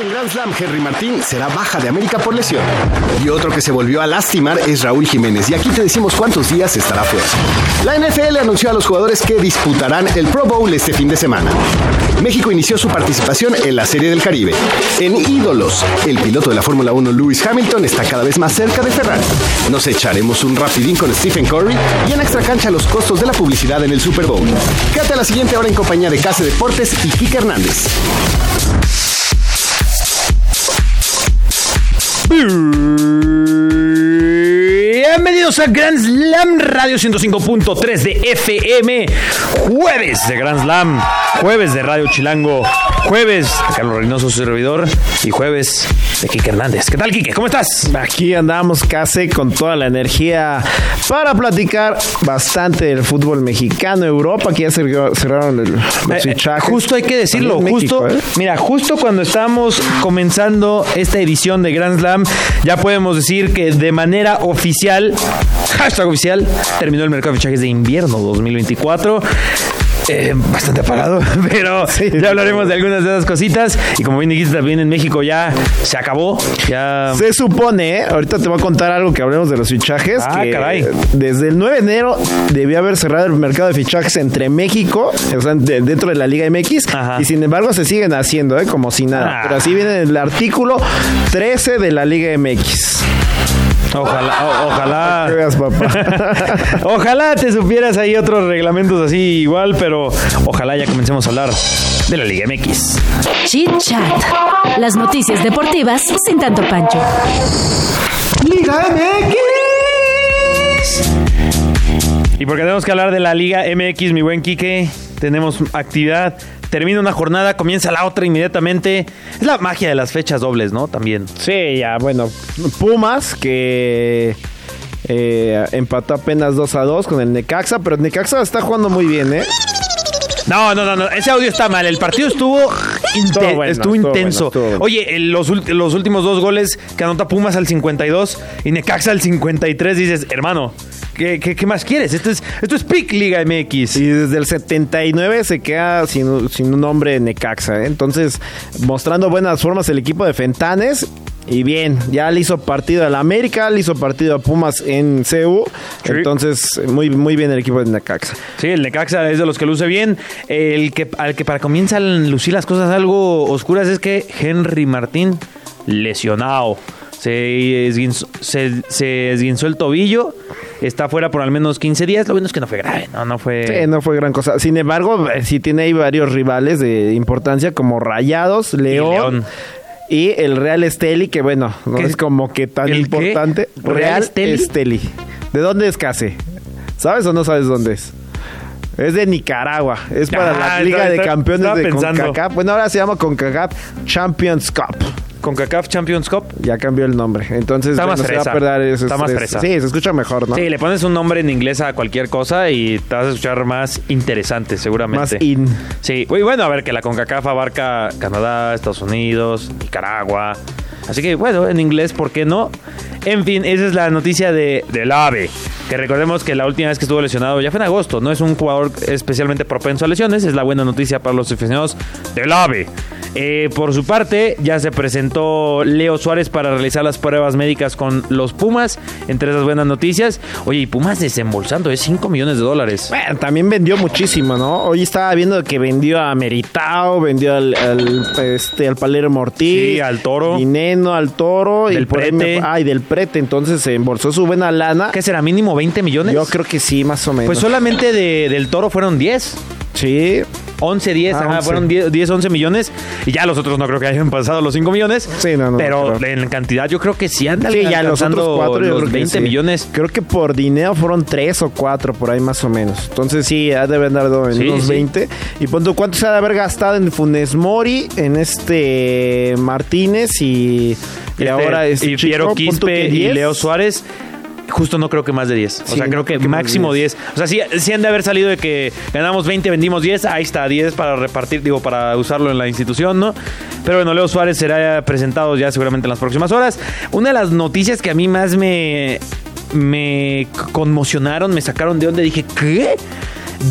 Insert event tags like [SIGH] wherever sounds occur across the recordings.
En Grand Slam, Henry Martín será baja de América por lesión. Y otro que se volvió a lastimar es Raúl Jiménez. Y aquí te decimos cuántos días estará fuera. La NFL anunció a los jugadores que disputarán el Pro Bowl este fin de semana. México inició su participación en la Serie del Caribe. En Ídolos, el piloto de la Fórmula 1 Lewis Hamilton está cada vez más cerca de Ferrari. Nos echaremos un rapidín con Stephen Curry y en extra cancha los costos de la publicidad en el Super Bowl. Quédate a la siguiente hora en compañía de Case Deportes y Kike Hernández. Bienvenidos a Grand Slam Radio 105.3 de FM. Jueves de Grand Slam. Jueves de Radio Chilango. Jueves de Carlos Reynoso, su servidor. Y jueves de Kike Hernández. ¿Qué tal, Kike? ¿Cómo estás? Aquí andamos casi con toda la energía para platicar bastante del fútbol mexicano, Europa, que ya cerraron el, los Eh, fichajes. justo hay que decirlo, México, justo, ¿eh? mira, justo cuando estábamos comenzando esta edición de Grand Slam, ya podemos decir que de manera oficial, hashtag oficial, terminó el mercado de fichajes de invierno 2024. Eh, bastante apagado, [LAUGHS] pero ya hablaremos de algunas de esas cositas. Y como bien dijiste, también en México ya se acabó. Ya Se supone, ¿eh? ahorita te voy a contar algo que hablemos de los fichajes. Ah, que caray. Desde el 9 de enero debió haber cerrado el mercado de fichajes entre México, o sea, de- dentro de la Liga MX, Ajá. y sin embargo se siguen haciendo, ¿eh? como si nada. Ah. Pero así viene el artículo 13 de la Liga MX. Ojalá, o- ojalá. Que veas, papá. [LAUGHS] Ojalá te supieras ahí otros reglamentos así igual, pero ojalá ya comencemos a hablar de la Liga MX. Chit Chat. Las noticias deportivas sin tanto pancho. Y porque tenemos que hablar de la Liga MX, mi buen Quique, tenemos actividad. Termina una jornada, comienza la otra inmediatamente. Es la magia de las fechas dobles, ¿no? También. Sí, ya, bueno, Pumas que eh, empató apenas 2 a 2 con el Necaxa, pero el Necaxa está jugando muy bien, ¿eh? No, no, no, no, ese audio está mal. El partido estuvo, inte- Estuvo bueno, estuvo estuvo intenso. bueno, estuvo bueno. Oye, los, los últimos dos goles que anota Pumas al 52 y Necaxa al 53, dices, hermano, ¿qué, qué, qué más quieres? Esto es, esto es Pick Liga MX. Y desde el 79 se queda sin, sin un nombre Necaxa, ¿eh? Entonces, mostrando buenas formas el equipo de Fentanes. Y bien, ya le hizo partido al América, le hizo partido a Pumas en CU. Sí. Entonces, muy, muy bien el equipo de Necaxa. Sí, el Necaxa es de los que luce bien. El que al que para comienzan a lucir las cosas algo oscuras es que Henry Martín lesionado. Se esguinzó, se, se esguinzó el tobillo, está fuera por al menos 15 días. Lo bueno es que no fue grave, no, no fue. Sí, no fue gran cosa. Sin embargo, eh, sí tiene ahí varios rivales de importancia como Rayados, León. León. Y el Real Esteli, que bueno, no ¿Qué? es como que tan importante. ¿Real? Esteli. ¿De dónde es Case? ¿Sabes o no sabes dónde es? Es de Nicaragua. Es para Ah, la Liga estaba- de Campeones de. CONCACAF. Bueno, ahora se llama CONCACAF Champions Cup. Con CACAF Champions Cup. Ya cambió el nombre. Entonces, Está más bueno, se va a fresa. perder ese Está más fresa. Sí, se escucha mejor, ¿no? Sí, le pones un nombre en inglés a cualquier cosa y te vas a escuchar más interesante, seguramente. Más in. Sí, y bueno, a ver que la CONCACAF abarca Canadá, Estados Unidos, Nicaragua. Así que bueno, en inglés, ¿por qué no? En fin, esa es la noticia de, del AVE. Que recordemos que la última vez que estuvo lesionado ya fue en agosto. No es un jugador especialmente propenso a lesiones. Es la buena noticia para los aficionados del AVE. Eh, por su parte, ya se presentó Leo Suárez para realizar las pruebas médicas con los Pumas. Entre esas buenas noticias. Oye, y Pumas desembolsando, es 5 millones de dólares. Bueno, también vendió muchísimo, ¿no? Hoy estaba viendo que vendió a Meritao, vendió al, al, este, al Palermo Ortiz. Sí, al Toro. Al Toro. Del y por ahí Prete. me- ah, y del Prete. Entonces se embolsó su buena lana. ¿Qué será? ¿Mínimo 20 millones? Yo creo que sí, más o menos. Pues solamente de- del Toro fueron 10. Sí. 11, 10, Ah, ajá, 11. fueron 10, 10, 11 millones. Y ya los otros no creo que hayan [LAUGHS] pasado los 5 millones. Sí, no, no, Pero creo. en cantidad yo creo que sí andan Sí, ya los otros cuatro yo los creo que 20 sí. millones. Creo que por dinero fueron tres o cuatro, por ahí más o menos. Entonces sí, ha de haber dado en Sí, unos sí. 20. Y punto, ¿cuánto se ha de haber gastado en Funes Mori, en este Martínez y, y Este, ahora este y Piero Quispe y 10. Leo Suárez. Justo no creo que más de 10. O Sí, sea, creo que máximo 10. O sea, sí, sí han de haber salido de que ganamos 20, vendimos 10. Ahí está, 10 para repartir, digo, para usarlo en la institución, ¿no? Pero bueno, Leo Suárez será presentado ya seguramente en las próximas horas. Una de las noticias que a mí más me, me conmocionaron, me sacaron de donde dije, ¿qué?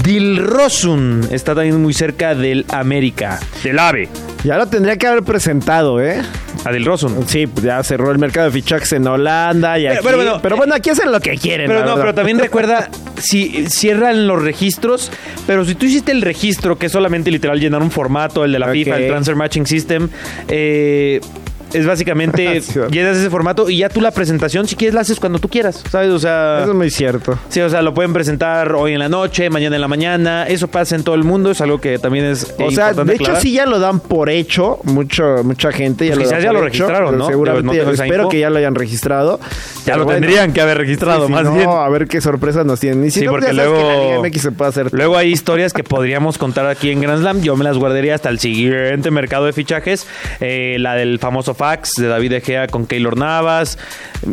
Dilrosun está también muy cerca del América, del AVE. Ya lo tendría que haber presentado, ¿eh? A Dilrosun. Sí, pues ya cerró el mercado de fichajes en Holanda y Pero- aquí. pero bueno, pero bueno, aquí hacen lo que quieren. Pero la no, verdad. pero también [LAUGHS] recuerda, si cierran los registros, pero si tú hiciste el registro, que es solamente literal llenar un formato, el de la. FIFA, el Transfer Matching System, eh, es básicamente [LAUGHS] Sí. llenas ese formato y ya tú la presentación, si quieres, la haces cuando tú quieras, ¿sabes? O sea... Eso es muy cierto. Sí, o sea, lo pueden presentar hoy en la noche, mañana en la mañana. Eso pasa en todo el mundo, es algo que también es O sea, de hecho aclarar. sí ya lo dan por hecho, mucho, mucha gente ya Pues lo quizás ya lo registraron, ¿no? Seguramente, No espero que ya lo hayan registrado. Ya lo bueno, tendrían que haber registrado, sí, sí, más no, bien. a ver qué sorpresas nos tienen. Y si Sí, no, porque sabes luego- que la Liga MX se puede hacer. Luego hay historias que podríamos contar aquí en Grand Slam. Yo me las guardaría hasta el siguiente mercado de fichajes. Eh, la del famoso fax de David Egea con Keylor Navas.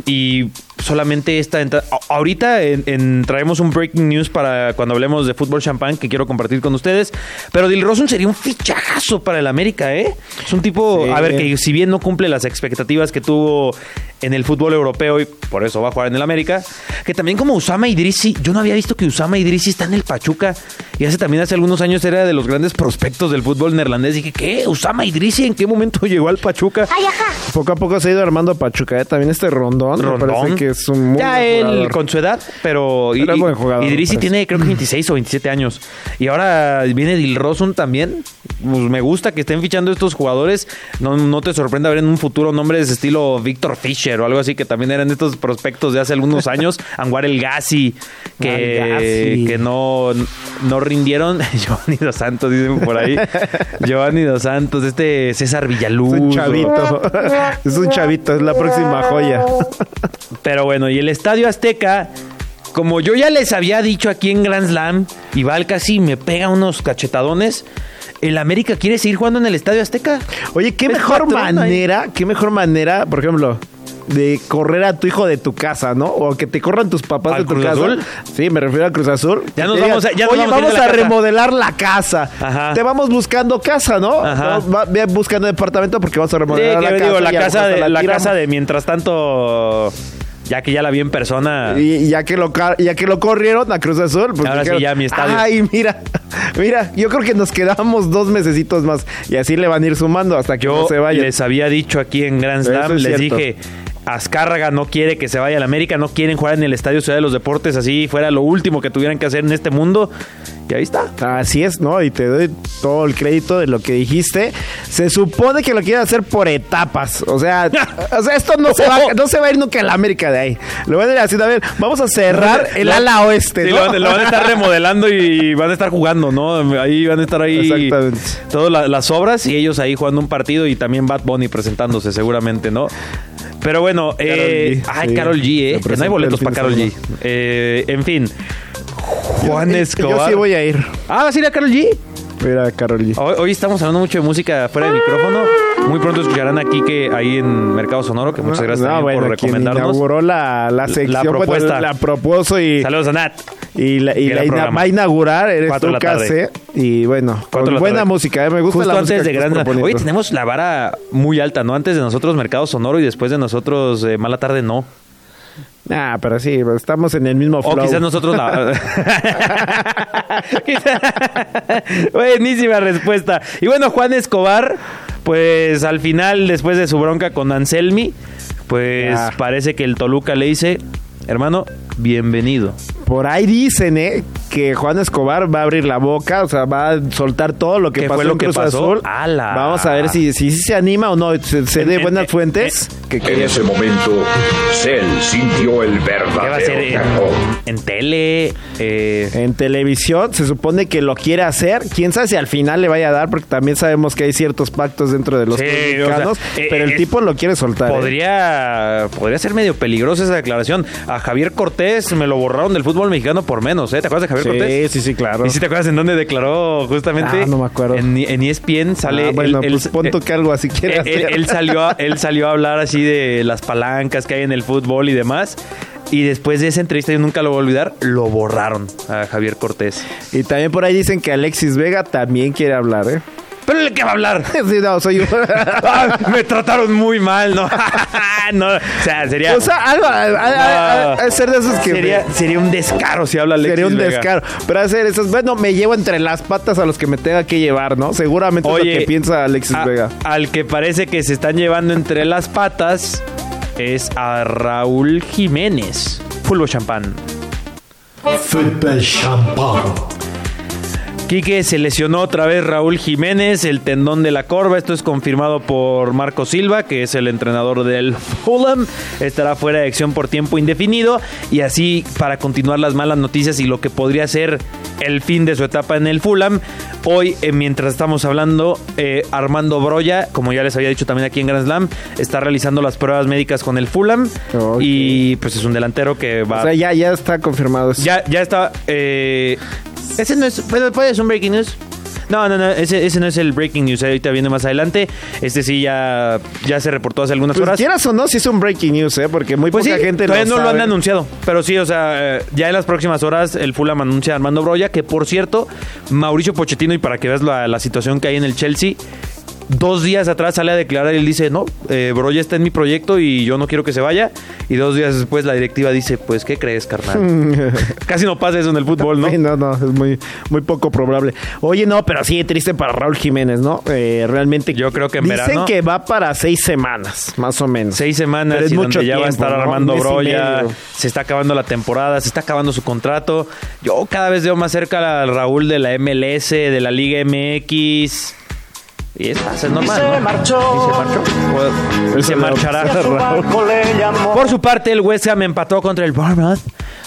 Y solamente esta entrada. Ahorita en- en- traemos un breaking news para cuando hablemos de fútbol champán que quiero compartir con ustedes. Pero Dilrosun sería un fichajazo para el América, ¿eh? Es un tipo, Sí. a ver, que si bien no cumple las expectativas que tuvo en el fútbol europeo y por eso va a jugar en el América, que también como Usama Idrisi, yo no había visto que Usama Idrisi está en el Pachuca y hace también hace algunos años era de los grandes prospectos del fútbol neerlandés. Dije, ¿qué? ¿Usama Idrisi en qué momento [LAUGHS] llegó al Pachuca? Poco a poco se ha ido armando Pachuca, ¿eh? También este Rondón, me Rondón. parece que es un muy ya buen él jugador. con su edad, pero, Pero es y- buen jugador, Idrisi parece. tiene creo que 26 o 27 años. Y ahora viene Dilrosun también. Pues me gusta que estén fichando estos jugadores. No, no te sorprenda ver en un futuro nombres de estilo Víctor Fischer o algo así, que también eran estos prospectos de hace algunos años. [LAUGHS] Anguar El Gassi, que, que no, no rindieron. [LAUGHS] Giovanni Dos Santos, dicen por ahí. [LAUGHS] Giovanni Dos Santos, este César Villaluz. Es un chavito. es un chavito, es la próxima joya. Pero bueno, y el Estadio Azteca, como yo ya les había dicho aquí en Grand Slam, y Val casi me pega unos cachetadones, el América quiere seguir jugando en el Estadio Azteca. Oye, qué Es mejor ahí. manera, qué mejor manera, por ejemplo, de correr a tu hijo de tu casa, ¿no? O que te corran tus papás ¿Al de tu Cruz casa. Azul? Sí, me refiero a Cruz Azul. Ya nos vamos a- ya nos Oye, vamos a la a casa". remodelar la casa. Ajá. Te vamos buscando casa, ¿no? Ajá. Va- ve buscando departamento porque vamos a Sí, remodelar que la digo, casa. la y a lo casa, de, la casa de mientras tanto, ya que ya la vi en persona. Y ya que lo ya que lo corrieron a Cruz Azul, pues Ahora sí, ya mi estadio. Ay, mira, [LAUGHS] mira, yo creo que nos quedamos dos mesecitos más y así le van a ir sumando hasta que Yo no se vaya. les había dicho aquí en Grand Slam, es les cierto. dije, Azcárraga no quiere que se vaya al América, no quieren jugar en el Estadio Ciudad de los Deportes, así fuera lo último que tuvieran que hacer en este mundo. Y ahí está. Así es, ¿no? Y te doy todo el crédito de lo que dijiste. Se supone que lo quieren hacer por etapas. O sea, [LAUGHS] o sea esto no se, va, no se va a ir nunca a la América de ahí. Lo van a ir haciendo, a ver, vamos a cerrar [LAUGHS] el ala oeste, Sí, ¿no? lo, lo van a estar remodelando y van a estar jugando, ¿no? Ahí van a estar ahí Exactamente. todas la- las obras y ellos ahí jugando un partido y también Bad Bunny presentándose seguramente, ¿no? Pero bueno, eh, G, ay, sí. Carol G, eh, que no hay boletos para Carol G. semana. Eh, en fin, Juan Yo Escobar. sí voy a ir. Ah, ¿vas a ir a Carol G? Mira, Carol G. Hoy, hoy estamos hablando mucho de música fuera del micrófono. Muy pronto escucharán aquí que ahí en Mercado Sonoro, que muchas gracias No, bueno, por quien recomendarnos. inauguró la, la sección, bueno, propuesta. la propuso y, Saludos a Nat. y, la, y la ina- va a inaugurar, eres Cuatro tú, la. Case, Y bueno, con la buena tarde. música, ¿eh? me gusta Justo la antes música de Gran. Oye, tenemos la vara muy alta, ¿no? Antes de nosotros Mercado Sonoro y después de nosotros eh, Mala Tarde no. Ah, pero sí, estamos en el mismo flow. O quizás nosotros la... [LAUGHS] [LAUGHS] Buenísima respuesta. Y bueno, Juan Escobar, pues al final, después de su bronca con Anselmi, pues parece que el Toluca le dice, hermano, bienvenido. Por ahí dicen, ¿eh? Que Juan Escobar va a abrir la boca, o sea, va a soltar todo lo que ¿Qué pasó fue lo en que Cruz pasó? Azul. ¡Ala! Vamos a ver si, si, si se anima o no. Se, se dé en- buenas en- fuentes. que, En que- ese momento, Cell sintió el ¿Qué va a verdadero ser en, terror. en tele? Eh, en televisión se supone que lo quiere hacer. Quién sabe si al final le vaya a dar, porque también sabemos que hay ciertos pactos dentro de los Sí, clubes o sea, mexicanos. eh, pero el es- tipo lo quiere soltar. ¿eh? podría, podría ser medio peligrosa esa declaración. A Javier Cortés me lo borraron del fútbol mexicano por menos, ¿eh? ¿Te acuerdas de Javier Cortés? Sí, sí, sí, claro. ¿Y si te acuerdas en dónde declaró justamente? Ah, no me acuerdo. En, en ESPN sale... Ah, bueno, él- pues él- pon tú que algo así quiere él, él salió a, él salió a hablar así de las palancas que hay en el fútbol y demás. Y después de esa entrevista, yo nunca lo voy a olvidar, lo borraron a Javier Cortés. Y también por ahí dicen que Alexis Vega también quiere hablar, ¿eh? ¿Pero de qué va a hablar? [LAUGHS] Sí, no, soy yo. [LAUGHS] Ah, me trataron muy mal, ¿no? [LAUGHS] no, o sea, sería... o sea, algo, a, a- a- a- a ser de esos que... sería, sería un descaro si habla Alexis Sería un Vega. descaro. Pero hacer eso, bueno, me llevo entre las patas a los que me tenga que llevar, ¿no? Seguramente es Oye, lo que piensa Alexis a- Vega. Al que parece que se están llevando entre las patas es a Raúl Jiménez. Fulvo champán. Football champagne. Quique se lesionó otra vez Raúl Jiménez, el tendón de la corva. Esto es confirmado por Marco Silva, que es el entrenador del [LAUGHS] Fulham. Estará fuera de acción por tiempo indefinido. Y así, para continuar las malas noticias y lo que podría ser el fin de su etapa en el Fulham, hoy, eh, mientras estamos hablando, eh, Armando Broya, como ya les había dicho también aquí en Grand Slam, está realizando las pruebas médicas con el Fulham. Y pues es un delantero que va O sea, ya, ya está confirmado eso. ya, ya está. eh, ese no es. Puede, puede ser un breaking news. No, no, no, ese, ese no es el breaking news. Ahorita viene más adelante. Este sí ya, ya se reportó hace algunas Pues horas. quieras o no, si es un breaking news, ¿eh? Porque muy Pues poca sí, gente todavía no lo han anunciado. Pero sí, o sea, eh, ya en las próximas horas el Fulham anuncia a Armando Broya, que por cierto, Mauricio Pochettino, y para que veas la, la situación que hay en el Chelsea, dos días atrás sale a declarar y él dice, no, eh, Broya está en mi proyecto y yo no quiero que se vaya. Y dos días después la directiva dice, pues, ¿qué crees, carnal? [LAUGHS] Casi no pasa eso en el fútbol, ¿no? Sí, no, no, es muy, muy poco probable. Oye, no, pero sí, triste para Raúl Jiménez, ¿no? Eh, realmente. Yo creo que en Dicen verano- que va para seis semanas, más o menos. Seis semanas Pero es y mucho donde ya va a estar ¿no? Armando Broya, se está acabando la temporada, se está acabando su contrato. Yo cada vez veo más cerca al Raúl de la MLS, de la Liga MX. Y es, es normal. ¿no? marchó. Y se marchó. Pues, y se marchará. Por su parte, el West Ham empató contra el Bournemouth.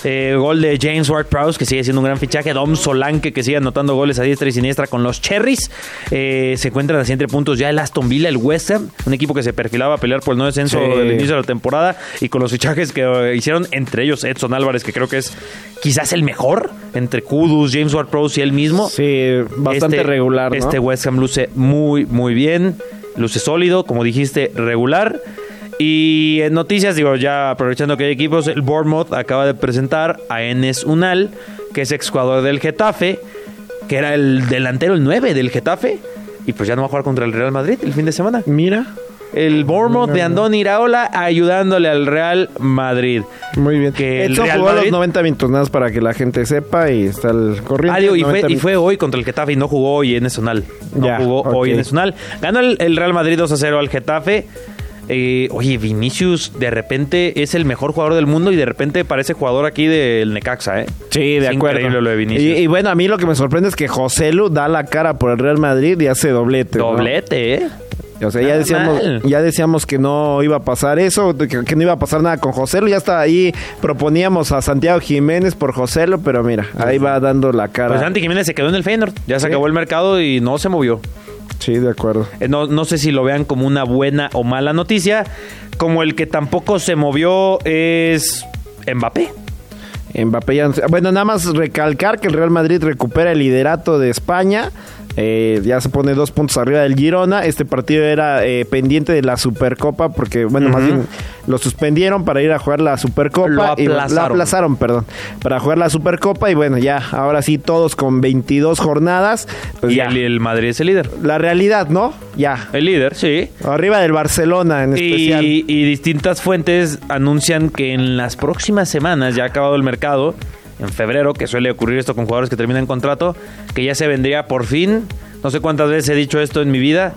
Eh, gol de James Ward-Prowse, que sigue siendo un gran fichaje. Dom Solanke, que sigue anotando goles a diestra y siniestra con los Cherries. Eh, se encuentran así entre puntos ya el Aston Villa, el West Ham. Un equipo que se perfilaba a pelear por el no descenso Sí. del inicio de la temporada. Y con los fichajes que eh, hicieron, entre ellos Edson Álvarez, que creo que es quizás el mejor. Entre Kudus, James Ward-Prowse y él mismo. Sí, bastante Este- regular, ¿no? Este West Ham luce muy, muy bien. Luce sólido, como dijiste, regular. Y en noticias, digo, ya aprovechando que hay equipos, el Bournemouth acaba de presentar a Enes Unal, que es exjugador del Getafe, que era el delantero, el 9 del Getafe. Y pues ya no va a jugar contra el Real Madrid el fin de semana. Mira, El Bournemouth de Andón Iraola ayudándole al Real Madrid. muy bien. Que el Real jugó Madrid- los 90 minutos nada más para que la gente sepa y está el corriente. Ah, digo, y, fue, 90 y fue hoy contra el Getafe y no jugó hoy en Nacional. No Ya, jugó hoy en Nacional. Ganó el, el Real Madrid 2 a 0 al Getafe. Eh, oye, Vinicius de repente es el mejor jugador del mundo y de repente parece jugador aquí del Necaxa, ¿eh? Sí, de Es acuerdo. Increíble lo de Vinicius. Y, y bueno, a mí lo que me sorprende es que José Lu da la cara por el Real Madrid y hace doblete. ¿no? Doblete, ¿eh? O sea, ya decíamos, mal. ya decíamos que no iba a pasar eso, que, que no iba a pasar nada con José Lu. Ya está ahí, proponíamos a Santiago Jiménez por José Lu, pero mira, ahí va dando la cara. Pues Santi Jiménez se quedó en el Feyenoord. Ya se Sí. acabó el mercado y no se movió. Sí, de acuerdo. Eh, No, no sé si lo vean como una buena o mala noticia. Como el que tampoco se movió es Mbappé. Mbappé ya no Bueno, nada más recalcar que el Real Madrid recupera el liderato de España. Eh, ya se pone dos puntos arriba del Girona. Este partido era eh, pendiente de la Supercopa porque, bueno, más bien lo suspendieron para ir a jugar la Supercopa. Lo y aplazaron. lo aplazaron, perdón. Para jugar la Supercopa y bueno, ya, ahora sí, todos con 22 jornadas. Pues y el, el Madrid es el líder. La realidad, ¿no? Ya. El líder, sí. Arriba del Barcelona en especial. Y, y distintas fuentes anuncian que en las próximas semanas, ya ha acabado el mercado, en febrero, que suele ocurrir esto con jugadores que terminan contrato, que ya se vendría por fin, no sé cuántas veces he dicho esto en mi vida,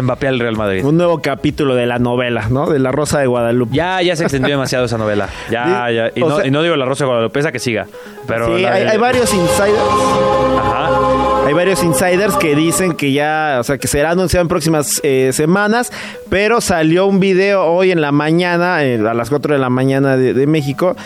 Mbappé al Real Madrid. Un nuevo capítulo de la novela, ¿no? De la Rosa de Guadalupe. Ya, ya se extendió demasiado esa novela. Ya, ya. Y no, sea- y no digo la Rosa de Guadalupe, esa que siga. Pero sí, la hay, de- hay varios insiders. Ajá. Hay varios insiders que dicen que ya, o sea, que será anunciado en próximas eh, semanas, pero salió un video hoy en la mañana, eh, a las 4 de la mañana de, de México.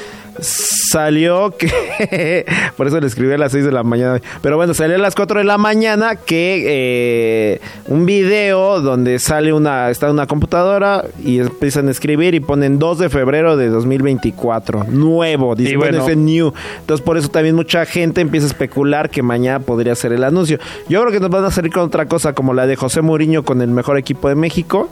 Salió que, [LAUGHS] por eso le escribí a las 6 de la mañana, pero bueno, salió a las 4 de la mañana que eh, un video donde sale una, está una computadora y empiezan a escribir y ponen 2 de febrero de 2024, nuevo, dice, bueno, ese new. Entonces, por eso también mucha gente empieza a especular que mañana podría ser el anuncio. Yo creo que nos van a salir con otra cosa como la de José Mourinho con el mejor equipo de México.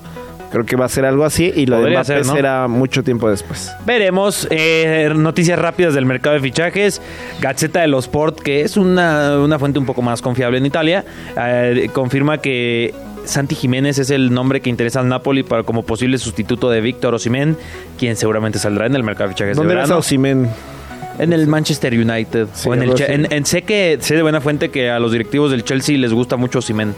Creo que va a ser algo así y lo Podría de Mbappé ser, ¿no? será mucho tiempo después. Veremos eh, noticias rápidas del mercado de fichajes. Gazzetta dello Sport, que es una, una fuente un poco más confiable en Italia, eh, confirma que Santi Jiménez es el nombre que interesa al Napoli para como posible sustituto de Víctor Osimhen, quien seguramente saldrá en el mercado de fichajes ¿Dónde de verano. Osimhen? En el Manchester United. Sí, o en el en- en- sé que sé de buena fuente que a los directivos del Chelsea les gusta mucho Osimhen.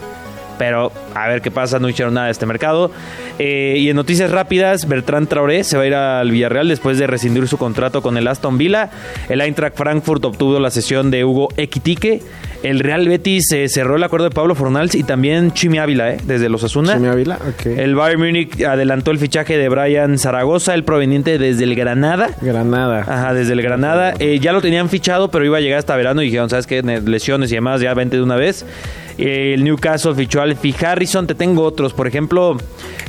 Pero a ver qué pasa, no hicieron nada de este mercado. Eh, y en noticias rápidas, Bertrand Traoré se va a ir al Villarreal después de rescindir su contrato con el Aston Villa. El Eintracht Frankfurt obtuvo la sesión de Hugo Equitique. El Real Betis eh, cerró el acuerdo de Pablo Fornals y también Chimi Ávila, eh, desde los Asuna. Chimi Ávila, ok. El Bayern Múnich adelantó el fichaje de Brian Zaragoza, el proveniente desde el Granada. Granada. Ajá, desde el Granada. Eh, ya lo tenían fichado, pero iba a llegar hasta verano y dijeron, ¿sabes qué? Ne- Lesiones y demás, ya vente de una vez. Eh, el Newcastle fichó al Fi Harrison. Te tengo otros. Por ejemplo,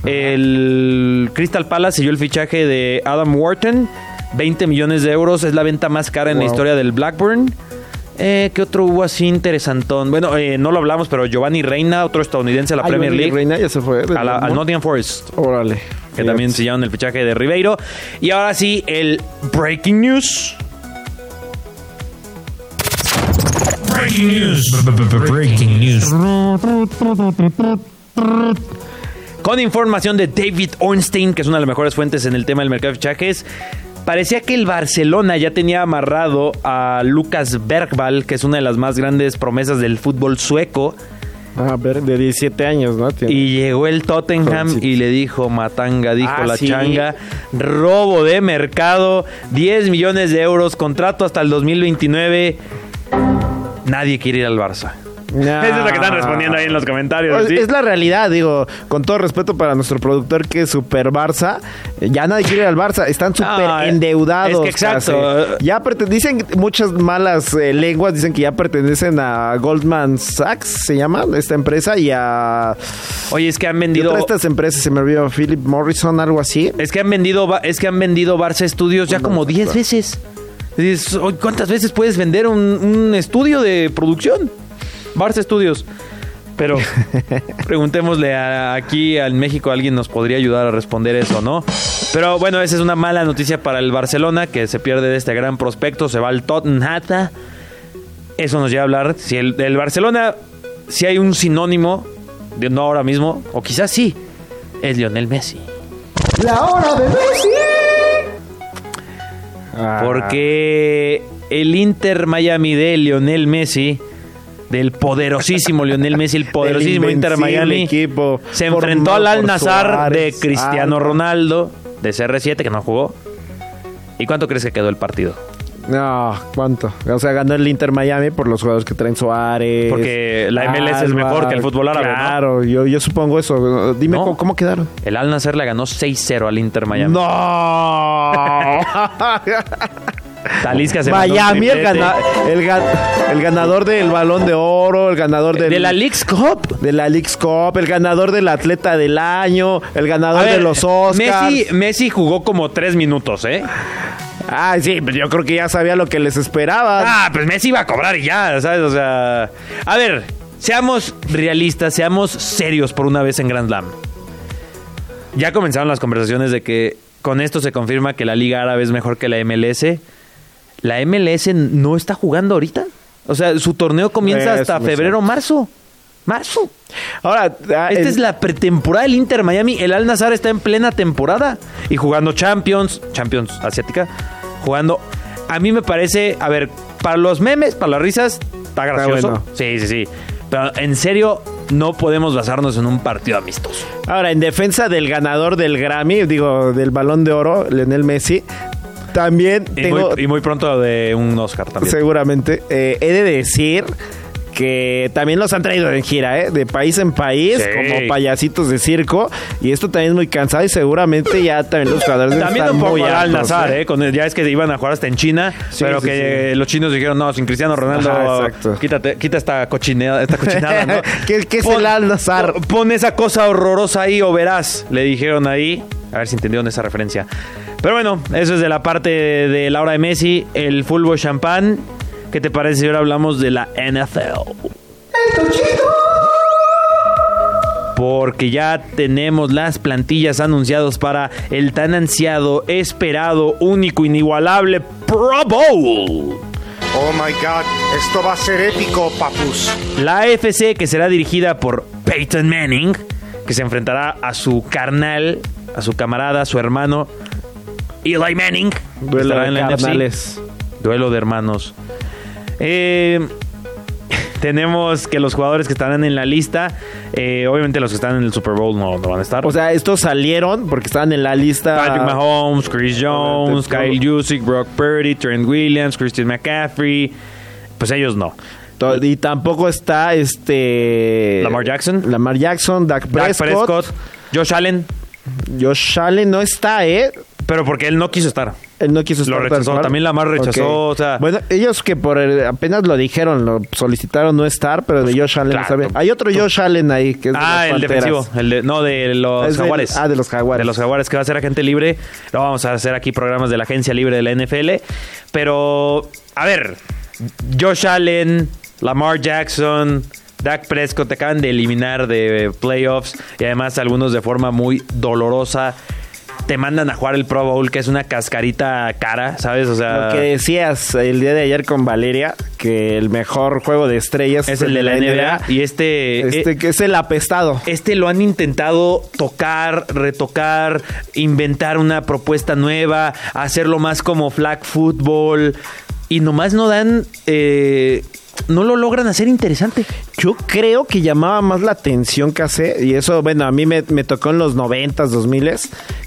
el Crystal Palace siguió el fichaje de Adam Wharton. 20 millones de euros. Es la venta más cara en la historia del Blackburn. Eh, ¿Qué otro hubo así interesantón? Bueno, eh, no lo hablamos, pero Giovanni Reina, otro estadounidense a la Ay, Premier League. Reina ya se fue. a la- Nottingham Forest Órale. que Fíjate. también sellaron el fichaje de Ribeiro. Y ahora sí, el Breaking News. Breaking news. Breaking news. Con información de David Ornstein, que es una de las mejores fuentes en el tema del mercado de fichajes. Parecía que el Barcelona ya tenía amarrado a Lucas Bergval, que es una de las más grandes promesas del fútbol sueco. Ah, ver, de 17 años, ¿no? Tiene- Y llegó el Tottenham y le dijo Matanga, dijo Ah, la sí. changa, robo de mercado, 10 millones de euros, contrato hasta el 2029. Nadie quiere ir al Barça. [LAUGHS] Esa es la que están respondiendo ahí en los comentarios. Es, ¿sí? es la realidad, digo, con todo respeto para nuestro productor que es super Barça, eh, ya nadie quiere ir al Barça, están súper endeudados. es que exacto. casi. Ya dicen muchas malas eh, lenguas, dicen que ya pertenecen a Goldman Sachs, se llama esta empresa, y a Oye, es que han vendido... otra de estas empresas, se me olvidó, Philip Morrison, algo así. Es que han vendido, es que han vendido Barça Estudios ya como 10 veces. Dices, ¿Cuántas veces puedes vender un, un estudio de producción? Barça Estudios. Pero [LAUGHS] preguntémosle a- aquí en México, alguien nos podría ayudar a responder eso, ¿no? Pero bueno, esa es una mala noticia para el Barcelona, que se pierde de este gran prospecto, se va al Tottenham. Eso nos lleva a hablar. Si el, el Barcelona, si hay un sinónimo, de no ahora mismo, o quizás sí, es Lionel Messi. Ah, Porque el Inter Miami de Lionel Messi, del poderosísimo Lionel Messi, el [LAUGHS] poderosísimo Inter Miami, equipo se enfrentó al Al Nazar de Cristiano Alba. Ronaldo, de CR7, que no jugó. ¿Y cuánto crees que quedó el partido? No, ¿cuánto? O sea, ganó el Inter Miami por los jugadores que traen Suárez. Porque la MLS es mejor que el fútbol árabe, ¿no? Claro, yo, yo supongo eso. Dime, No. ¿cómo, cómo quedaron? El Al Nazar le ganó 6-0 al Inter Miami. ¡No! [LAUGHS] Talisca se Miami, el, gana- el, ga- el ganador del Balón de Oro, el ganador del- De la League's Cup. de la League's Cup, el ganador del Atleta del Año, el ganador ver, de los Oscars. Messi, Messi jugó como tres minutos, ¿eh? Ay, sí, pero yo creo que ya sabía lo que les esperaba. Ah, pues Messi iba a cobrar y ya, ¿sabes? O sea, a ver, seamos realistas, seamos serios por una vez en Grand Slam. Ya comenzaron las conversaciones de que con esto se confirma que la Liga Árabe es mejor que la MLS. La MLS no está jugando ahorita. O sea, su torneo comienza hasta febrero, marzo. Marzo. Ahora, ah, Esta el- es la pretemporada del Inter Miami. El Al Nazar está en plena temporada y jugando Champions, Champions asiática, jugando. A mí me parece, a ver, para los memes, para las risas, está gracioso. bueno. Sí, sí, sí. Pero en serio, no podemos basarnos en un partido amistoso. Ahora, en defensa del ganador del Grammy, digo, del Balón de Oro, Lionel Messi, también Y, tengo, muy, y muy pronto de un Oscar también. seguramente, eh, he de decir que también los han traído en gira, ¿eh? De país en país, Sí. como payasitos de circo. Y esto también es muy cansado y seguramente ya también los jugadores También un poco muy al hartos, Nazar, ¿eh? ¿eh? Con el- ya es que iban a jugar hasta en China, Sí, pero sí, que los chinos dijeron, no, sin Cristiano Ronaldo, Ajá, quítate, quita esta cochinada, esta [LAUGHS] cochinada, ¿no? ¿Qué- qué es el Al? Pon, pon esa cosa horrorosa ahí o verás, le dijeron ahí. A ver si entendieron esa referencia. Pero bueno, eso es de la parte de la hora de Messi, el fútbol champán. ¿Qué te parece si ahora hablamos de la NFL? Porque ya tenemos las plantillas anunciadas para el tan ansiado, esperado, único, inigualable Pro Bowl. Oh my god, esto va a ser épico, papus. La AFC que será dirigida por Peyton Manning, que se enfrentará a su carnal, a su camarada, a su hermano Eli Manning. Duelo estará de en la NFC. carnales. Duelo de hermanos. Eh, tenemos que los jugadores que estarán en la lista, eh, obviamente los que están en el Super Bowl no, no van a estar. O sea, estos salieron porque estaban en la lista. Patrick Mahomes, Chris Jones, Kyle Jusic, Brock Purdy, Trent Williams, Christian McCaffrey. Pues ellos no. Y tampoco está este. Lamar Jackson. Lamar Jackson, Dak Dak. Prescott, Josh Allen, Josh Allen no está, ¿eh? pero porque él no quiso estar. Él no quiso Lo estar. rechazó, tal cual. también Lamar rechazó, Ok. o sea- Bueno, ellos que por el- apenas lo dijeron, lo solicitaron no estar, pero de Josh Allen claro. no. Hay otro Josh Allen ahí que es de Ah, el defensivo. El de, no, de los Es del- Jaguares. ah, de los Jaguares. De los Jaguares, que va a ser agente libre. Lo vamos a hacer aquí programas de la agencia libre de la NFL. Pero, a ver, Josh Allen, Lamar Jackson, Dak Prescott te acaban de eliminar de playoffs y además algunos de forma muy dolorosa. Te mandan a jugar el Pro Bowl, que es una cascarita cara, ¿sabes? O sea, Lo que decías el día de ayer con Valeria, que el mejor juego de estrellas es el de la NBA. Y este, Este eh, que es el apestado. Este lo han intentado tocar, retocar, inventar una propuesta nueva, hacerlo más como flag football y nomás no dan, eh, no lo logran hacer interesante. Yo creo que llamaba más la atención que hace, y eso, bueno, a mí me, tocó en los 90s, 2000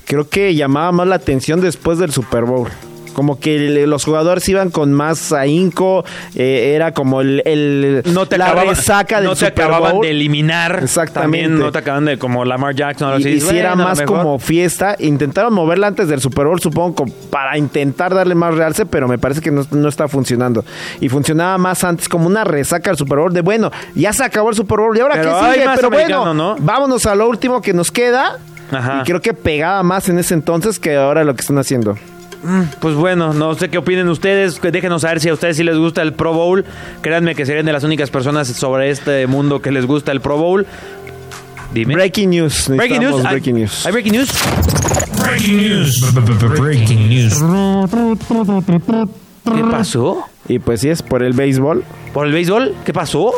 creo que llamaba más la atención después del Super Bowl. Como que los jugadores iban con más ahínco, eh, era como el, el- No te la acababan, resaca del no te Super acababan Bowl. de eliminar. Exactamente. También no te acaban de como Lamar Jackson. Y, así. y si era bueno, más como fiesta, intentaron moverla antes del Super Bowl, supongo, para intentar darle más realce, pero me parece que no, no está funcionando. Y funcionaba más antes como una resaca al Super Bowl de bueno, ya se acabó el Super Bowl y ahora Pero qué sigue, pero bueno, ¿no? vámonos a lo último que nos queda. Ajá. Y creo que pegaba más en ese entonces que ahora lo que están haciendo. Pues bueno, no sé qué opinen ustedes. que Déjenos saber si a ustedes sí les gusta el Pro Bowl. Créanme que serían de las únicas personas sobre este mundo que les gusta el Pro Bowl. Dime. Breaking news. Breaking news. ¿Hay- Breaking news. ¿Hay breaking news? Breaking news. Breaking news. ¿Qué pasó? Y pues si es por el béisbol, ¿Por el béisbol? ¿Qué pasó?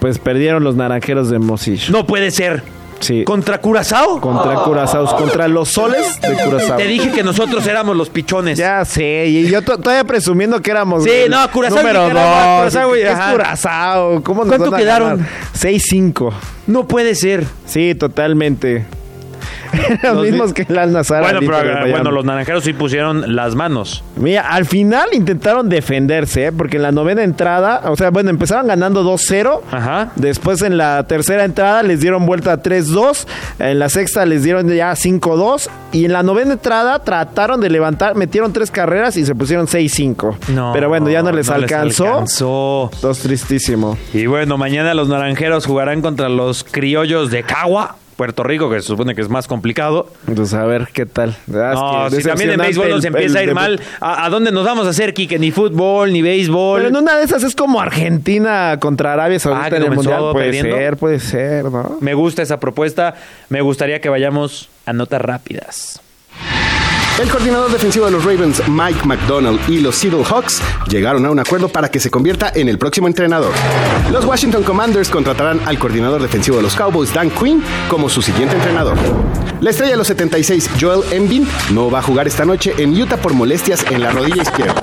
pues perdieron los naranjeros de Mosish. No puede ser. Sí. ¿Contra Curazao? Contra Curazao, contra los soles de Curazao. Te dije que nosotros éramos los pichones. Ya sé, y yo to- todavía presumiendo que éramos. Sí, el no, Curazao Número Nicaragua, dos. Curazao y- es ajá. Curazao. ¿Cómo nos ¿Cuánto van a quedaron? ganar? 6-5. No puede ser. Sí, totalmente. Los [LAUGHS] Los mismos que el Al Nazar. bueno, pero Miami. bueno, los naranjeros sí pusieron las manos. Mira, al final intentaron defenderse, ¿eh? porque en la novena entrada, o sea, bueno, empezaron ganando 2-0. Ajá. Después en la tercera entrada les dieron vuelta a 3-2. En la sexta les dieron ya 5-2. Y en la novena entrada trataron de levantar, metieron tres carreras y se pusieron 6-5. No. Pero bueno, ya no les alcanzó. alcanzó. Dos tristísimo. Y bueno, mañana los naranjeros jugarán contra los criollos de Cagua, Puerto Rico, que se supone que es más complicado. Entonces, a ver qué tal. Ah, No, si también en béisbol nos empieza a ir mal, ¿a, a dónde nos vamos a hacer, Kike? Ni fútbol, ni béisbol. Pero en una de esas es como Argentina contra Arabia Saudita Ah, que en el Mundial. Puede perdiendo. ser, puede ser, ¿no? Me gusta esa propuesta. Me gustaría que vayamos a notas rápidas. El coordinador defensivo de los Ravens, Mike McDonald, y los Seattle Hawks llegaron a un acuerdo para que se convierta en el próximo entrenador. Los Washington Commanders contratarán al coordinador defensivo de los Cowboys, Dan Quinn, como su siguiente entrenador. La estrella de los 76, Joel Embiid, no va a jugar esta noche en Utah por molestias en la rodilla izquierda.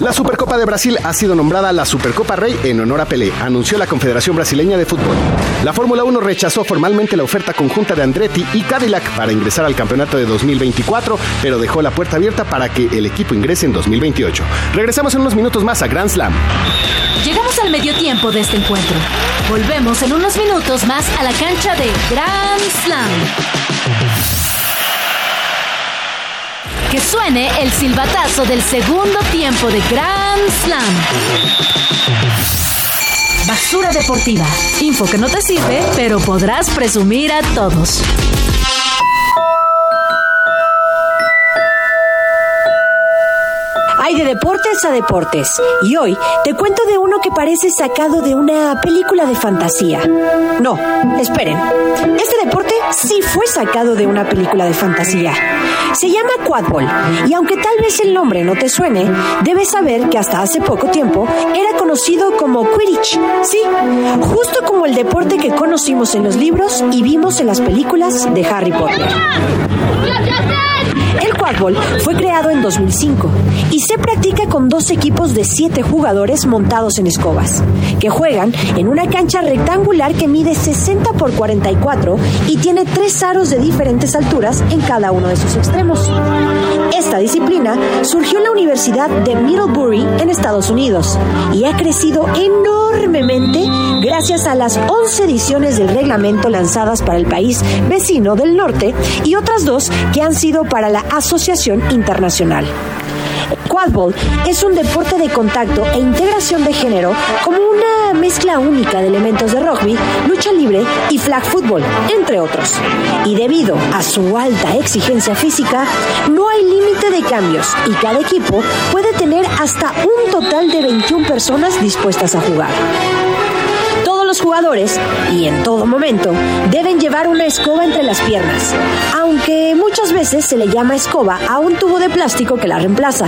La Supercopa de Brasil ha sido nombrada la Supercopa Rey en honor a Pelé, anunció la Confederación Brasileña de Fútbol. La Fórmula 1 rechazó formalmente la oferta conjunta de Andretti y Cadillac para ingresar al campeonato de 2024, pero dejó la puerta abierta para que el equipo ingrese en 2028. Regresamos en unos minutos más a Grand Slam. Llegamos al medio tiempo de este encuentro. Volvemos en unos minutos más a la cancha de Grand Slam. Que suene el silbatazo del segundo tiempo de Grand Slam. Basura deportiva. Info que no te sirve, pero podrás presumir a todos. Hay de deportes a deportes. Y hoy te cuento de uno que parece sacado de una película de fantasía. No, esperen. Este deporte sí fue sacado de una película de fantasía. Se llama quadball. Y aunque tal vez el nombre no te suene, debes saber que hasta hace poco tiempo era conocido como Quidditch. Sí, justo como el deporte que conocimos en los libros y vimos en las películas de Harry Potter. El quadball fue creado en 2005 y se practica con dos equipos de siete jugadores montados en escobas, que juegan en una cancha rectangular que mide 60 por 44 y tiene tres aros de diferentes alturas en cada uno de sus extremos. Esta disciplina surgió en la Universidad de Middlebury en Estados Unidos y ha crecido enormemente gracias a las 11 ediciones del reglamento lanzadas para el país vecino del norte y otras dos que han sido para la Asociación Internacional. Quadball es un deporte de contacto e integración de género como una mezcla única de elementos de rugby, lucha libre y flag football, entre otros. Y debido a su alta exigencia física, no hay límite de cambios y cada equipo puede tener hasta un total de 21 personas dispuestas a jugar. Jugadores, y en todo momento, deben llevar una escoba entre las piernas, aunque muchas veces se le llama escoba a un tubo de plástico que la reemplaza.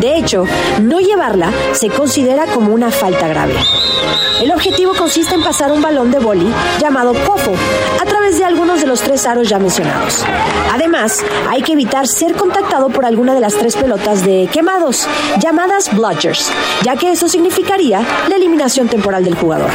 De hecho, no llevarla se considera como una falta grave. El objetivo consiste en pasar un balón de boli llamado pofo a través de algunos de los tres aros ya mencionados. Además, hay que evitar ser contactado por alguna de las tres pelotas de quemados, llamadas bludgers, ya que eso significaría la eliminación temporal del jugador.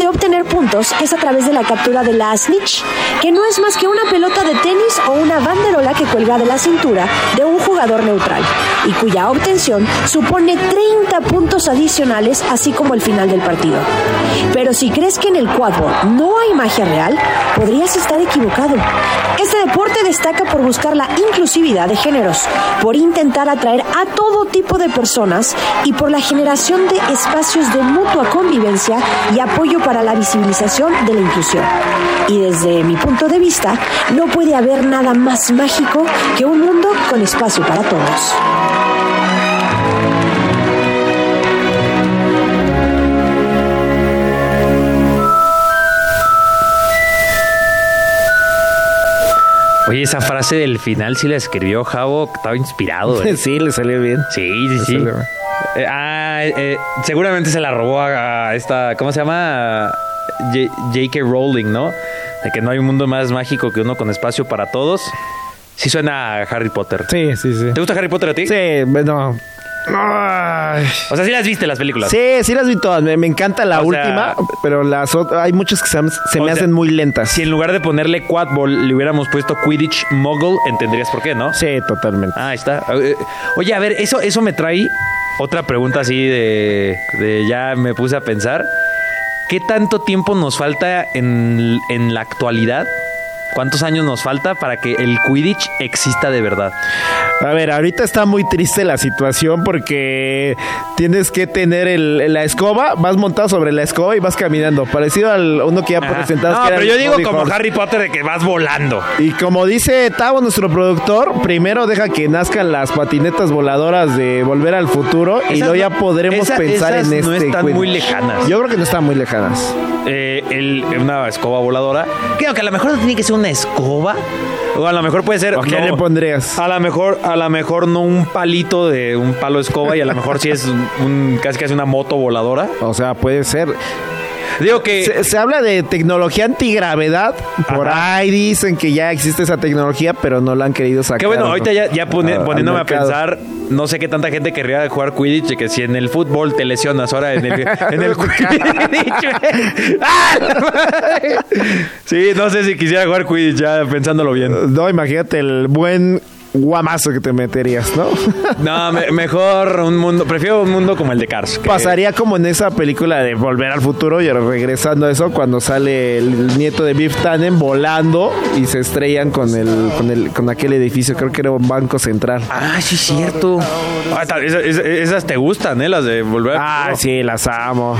De obtener puntos es a través de la captura de la snitch, que no es más que una pelota de tenis o una banderola que cuelga de la cintura de un jugador neutral y cuya obtención supone 30 puntos adicionales, así como el final del partido. Pero si crees que en el quadball no hay magia real, podrías estar equivocado. Este deporte destaca por buscar la inclusividad de géneros, por intentar atraer a todo tipo de personas y por la generación de espacios de mutua convivencia y apoyo para la visibilización de la inclusión. Y desde mi punto de vista, no puede haber nada más mágico que un mundo con espacio para todos. Oye, esa frase del final sí la escribió Javo, estaba inspirado. ¿eh? [LAUGHS] Sí, le salió bien. Sí, sí, Le sí. Eh, ah, eh, seguramente se la robó a, esta, ¿cómo se llama? J.K. Rowling, ¿no? De que no hay un mundo más mágico que uno con espacio para todos. Sí suena a Harry Potter. Sí, sí, sí. ¿Te gusta Harry Potter a ti? Sí, bueno. Ay. O sea, sí las viste las películas. Sí, sí las vi todas. Me, me encanta la O sea- última, pero las otras, hay muchas que se, me sea, hacen muy lentas. Si en lugar de ponerle Quadball le hubiéramos puesto Quidditch Muggle, entenderías por qué, ¿no? Sí, totalmente. Ah, ahí está. Eh, Oye, a ver, eso, eso me trae otra pregunta así de, de ya me puse a pensar. ¿Qué tanto tiempo nos falta en, en la actualidad? ¿Cuántos años nos falta para que el Quidditch exista de verdad? A ver, ahorita está muy triste la situación porque tienes que tener el- la escoba, vas montado sobre la escoba y vas caminando, parecido al uno que ya Ajá. presentaste. No, que era pero yo digo como Horse. Harry Potter de que vas volando. Y como dice Tavo, nuestro productor, primero deja que nazcan las patinetas voladoras de Volver al Futuro y luego ya no- podremos esa- pensar esas en este. no están Quidditch. muy lejanas. Yo creo que no están muy lejanas. Eh, el- una escoba voladora. Creo que a lo mejor no tiene que ser una escoba. O a lo mejor puede ser. ¿O qué no, le pondrías? A lo mejor, a lo mejor no un palito de un palo escoba y a lo mejor sí es un, casi casi una moto voladora. O sea, puede ser. Digo que. Se, se habla de tecnología antigravedad. Por Ajá. ahí dicen que ya existe esa tecnología, pero no la han querido sacar. Qué bueno, ahorita ya, ya pone- a- al poniéndome a pensar, no sé qué tanta gente querría jugar Quidditch, que si en el fútbol te lesionas ahora en el, en el [LAUGHS] Quidditch. ¡Ah! sí, no sé si quisiera jugar Quidditch ya pensándolo bien. No, imagínate el buen guamazo que te meterías, ¿no? [LAUGHS] No, me- mejor un mundo, prefiero un mundo como el de Cars. que- Pasaría como en esa película de Volver al Futuro y regresando a eso cuando sale el nieto de Biff Tannen volando y se estrellan con el con el con aquel edificio, creo que era un banco central. Ah, sí, es cierto. Ah, esas, esas- esas te gustan, ¿eh? Las de volver. al Ah, futuro. sí, las amo.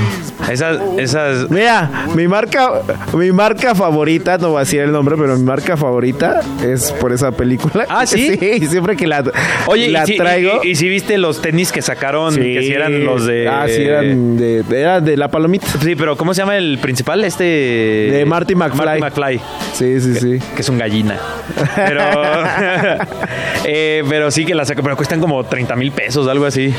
Esas, esas. Mira, mi marca mi marca favorita, no voy a decir el nombre, pero mi marca favorita es por esa película. Ah, ¿sí? [LAUGHS] Sí, y siempre que la Oye, la y, si, traigo y- y si viste los tenis que sacaron, Sí. que si eran los de. Ah, sí, eran de, de- era de la palomita. Sí, pero ¿cómo se llama el principal? Este. De Marty McFly. Marty McFly. Sí, sí, sí. Que es un gallina. Pero. [LAUGHS] [LAUGHS] eh, pero sí que las saca. Pero cuestan como 30 mil pesos, algo así.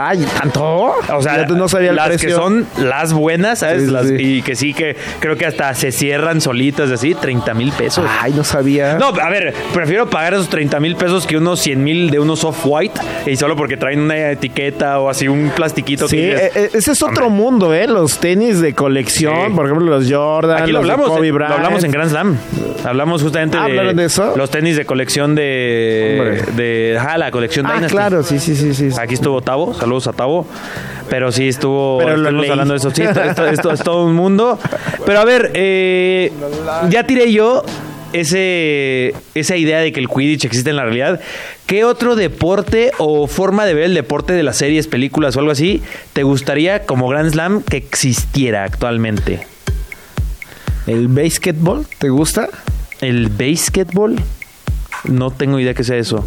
Ay, ¿tanto? O sea, Yo no sabía el las precio. que son las buenas, ¿sabes? Sí, sí, Las- sí. Y que sí que creo que hasta se cierran solitas así, 30 mil pesos. Ay, no sabía. No, a ver, prefiero pagar esos 30 mil pesos que unos 100 mil de unos off-white y solo porque traen una etiqueta o así un plastiquito. Sí, que dices, eh, eh, ese es otro mundo, ¿eh? Los tenis de colección, Sí. por ejemplo, los Jordan, Aquí lo los de hablamos, Kobe Bryant. lo hablamos en Grand Slam. Hablamos justamente de, ¿hablaron de eso? los tenis de colección de Hombre. de ah, la colección Ah, Dynasty. claro, sí, sí, sí, sí. Aquí estuvo Tavo, saludos a Tavo. Pero sí estuvo. Pero lo hablando de eso. Sí, esto, esto- esto es todo un mundo. [LAUGHS] Pero a ver, eh, ya tiré yo ese, esa idea de que el Quidditch existe en la realidad. ¿Qué otro deporte o forma de ver el deporte de las series, películas o algo así te gustaría como Grand Slam que existiera actualmente? ¿El basketball te gusta? ¿El basketball? No tengo idea que sea eso.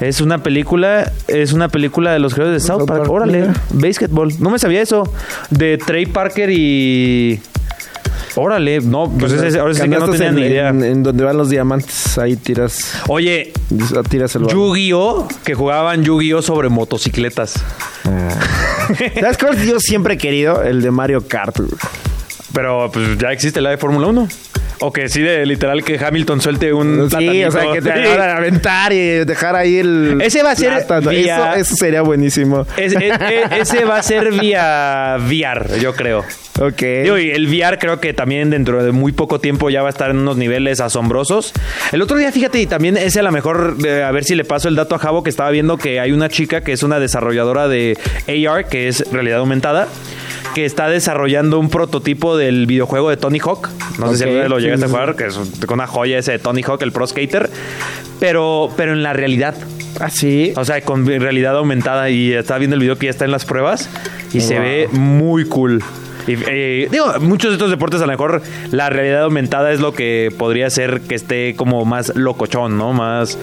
Es una película, es una película de los creadores de South Park. Park, Órale, basketball. No me sabía eso. De Trey Parker y. Órale, no, pues ese, ahora sí que no tenía en, ni idea. En, en donde van los diamantes, ahí tiras, Oye, tiras el. Yu-Gi-Oh! que jugaban Yu-Gi-Oh! sobre motocicletas. [LAUGHS] ¿Sabes cuál yo siempre he querido? El de Mario Kart. Pero pues ya existe la de Fórmula 1. O que sí, de literal que Hamilton suelte un. Sí, o sea, platanito. que te Sí. hagan aventar y dejar ahí el... Ese va a ser vía- Eso, eso sería buenísimo. Es- es- es- ese va a ser vía VR, yo creo. Ok. Digo, y el VR creo que también dentro de muy poco tiempo ya va a estar en unos niveles asombrosos. El otro día, fíjate, y también es a lo mejor, eh, a ver si le paso el dato a Javo, que estaba viendo que hay una chica que es una desarrolladora de AR, que es realidad aumentada, que está desarrollando un prototipo del videojuego de Tony Hawk. No sé si lo llegaste a jugar, que es una joya ese de Tony Hawk, el Pro Skater. Pero, pero en la realidad. Ah, sí. O sea, con realidad aumentada y estaba viendo el video que ya está en las pruebas y se ve muy cool. Y, eh, digo, muchos de estos deportes a lo mejor la realidad aumentada es lo que podría ser que esté como más locochón, ¿no? Más...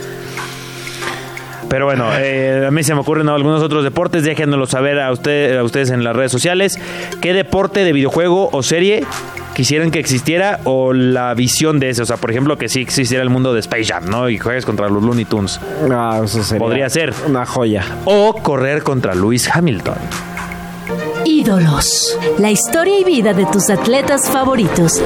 Pero bueno, eh, a mí se me ocurren ¿no? algunos otros deportes. Déjenoslo saber a, usted, a ustedes en las redes sociales. ¿Qué deporte de videojuego o serie quisieran que existiera o la visión de ese? O sea, por ejemplo, que sí existiera el mundo de Space Jam, ¿no? Y juegues contra los Looney Tunes. Ah, eso sería Podría ser. Una joya. O correr contra Lewis Hamilton. Ídolos. La historia y vida de tus atletas favoritos.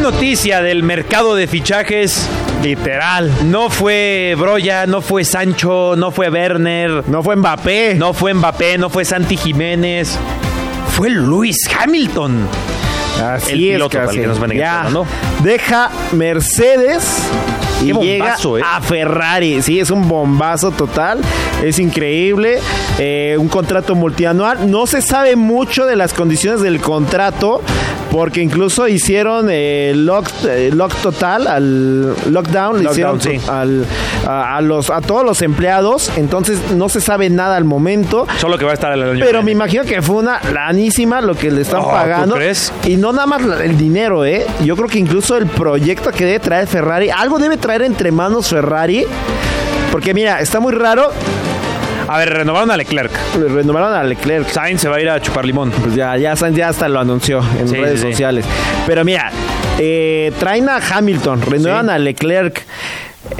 Noticia del mercado de fichajes Literal. no fue Broya, no fue Sancho, no fue Werner, No fue Mbappé. no fue Mbappé, no fue Santi Jiménez. Fue Lewis Hamilton. Así El es, piloto, para el casi. que nos van a Ya. Deja Mercedes y llega ¿eh? a Ferrari. Sí, es un bombazo total. Es increíble. Eh, un contrato multianual. No se sabe mucho de las condiciones del contrato. Porque incluso hicieron eh, lock, eh, lock total al lockdown, le Lockdown, hicieron sí. al, a, a los a todos los empleados, entonces no se sabe nada al momento. Solo que va a estar el año Pero me imagino que fue una lanísima lo que le están Oh, ¿tú pagando. crees? Y no nada más el dinero, ¿eh? Yo creo que incluso el proyecto que debe traer Ferrari, algo debe traer entre manos Ferrari. Porque mira, está muy raro. A ver, renovaron a Leclerc. Renovaron a Leclerc. Sainz se va a ir a chupar limón. Pues ya, ya, Sainz ya hasta lo anunció en Sí, redes sí, sí. sociales. Pero mira, eh, traen a Hamilton, renuevan a Leclerc.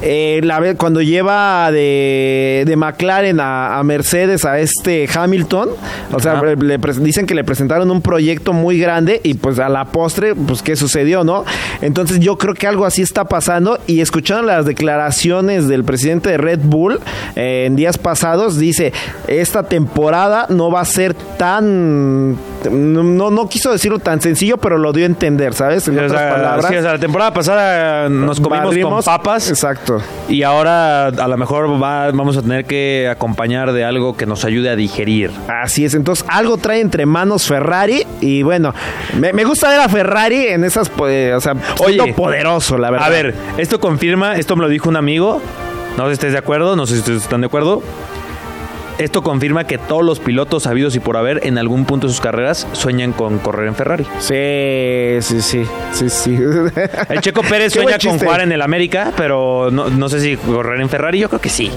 Eh, la cuando lleva de, de McLaren a, a Mercedes a este Hamilton, o sea, le pres- dicen que le presentaron un proyecto muy grande y pues a la postre, pues qué sucedió, ¿no? Entonces yo creo que algo así está pasando y escuchando las declaraciones del presidente de Red Bull eh, en días pasados, dice, esta temporada no va a ser tan... No, no quiso decirlo tan sencillo, pero lo dio a entender, ¿sabes? En O otras sea, palabras. sí, o sea, la temporada pasada nos comimos barrimos- con papas. Exacto. Y ahora a lo mejor va- vamos a tener que acompañar de algo que nos ayude a digerir. Así es, entonces algo trae entre manos Ferrari y bueno, me, me gusta ver a Ferrari en esas, pues, o sea, Oye, poderoso, la verdad. A ver, esto confirma, esto me lo dijo un amigo, no sé si estés de acuerdo, no sé si ustedes están de acuerdo. Esto confirma que todos los pilotos habidos y por haber en algún punto de sus carreras sueñan con correr en Ferrari. Sí, sí, sí, sí, sí. El Checo Pérez [LAUGHS] sueña con jugar en el América, pero no, no sé si correr en Ferrari, yo creo que sí.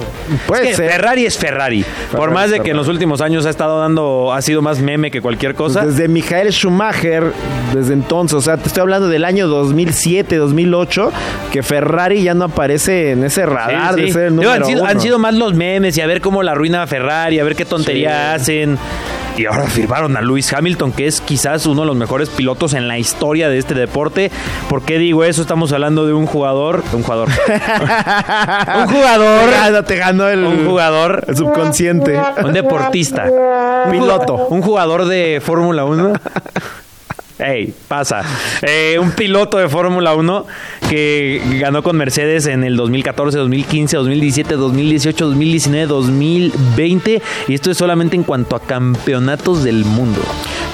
Puede Es que ser. Ferrari es Ferrari. por más de que en los últimos años ha estado dando, ha sido más meme que cualquier cosa. Desde Michael Schumacher, desde entonces, o sea, te estoy hablando del año 2007, 2008, que Ferrari ya no aparece en ese radar Sí, de sí. ser el Digo, número han, sido, uno. han sido más los memes y a ver cómo la arruina Ferrari, a ver qué tontería Sí. hacen. Y ahora firmaron a Lewis Hamilton, que es quizás uno de los mejores pilotos en la historia de este deporte. ¿Por qué digo eso? Estamos hablando de un jugador. Un jugador. [LAUGHS] un jugador. Te ganó, te ganó el, Un jugador. el subconsciente. Un deportista. Piloto. Un jugador de Fórmula 1. Ey, pasa. Eh, un piloto de Fórmula 1 que ganó con Mercedes en el 2014, 2015, 2017, 2018, 2019, 2020. Y esto es solamente en cuanto a campeonatos del mundo.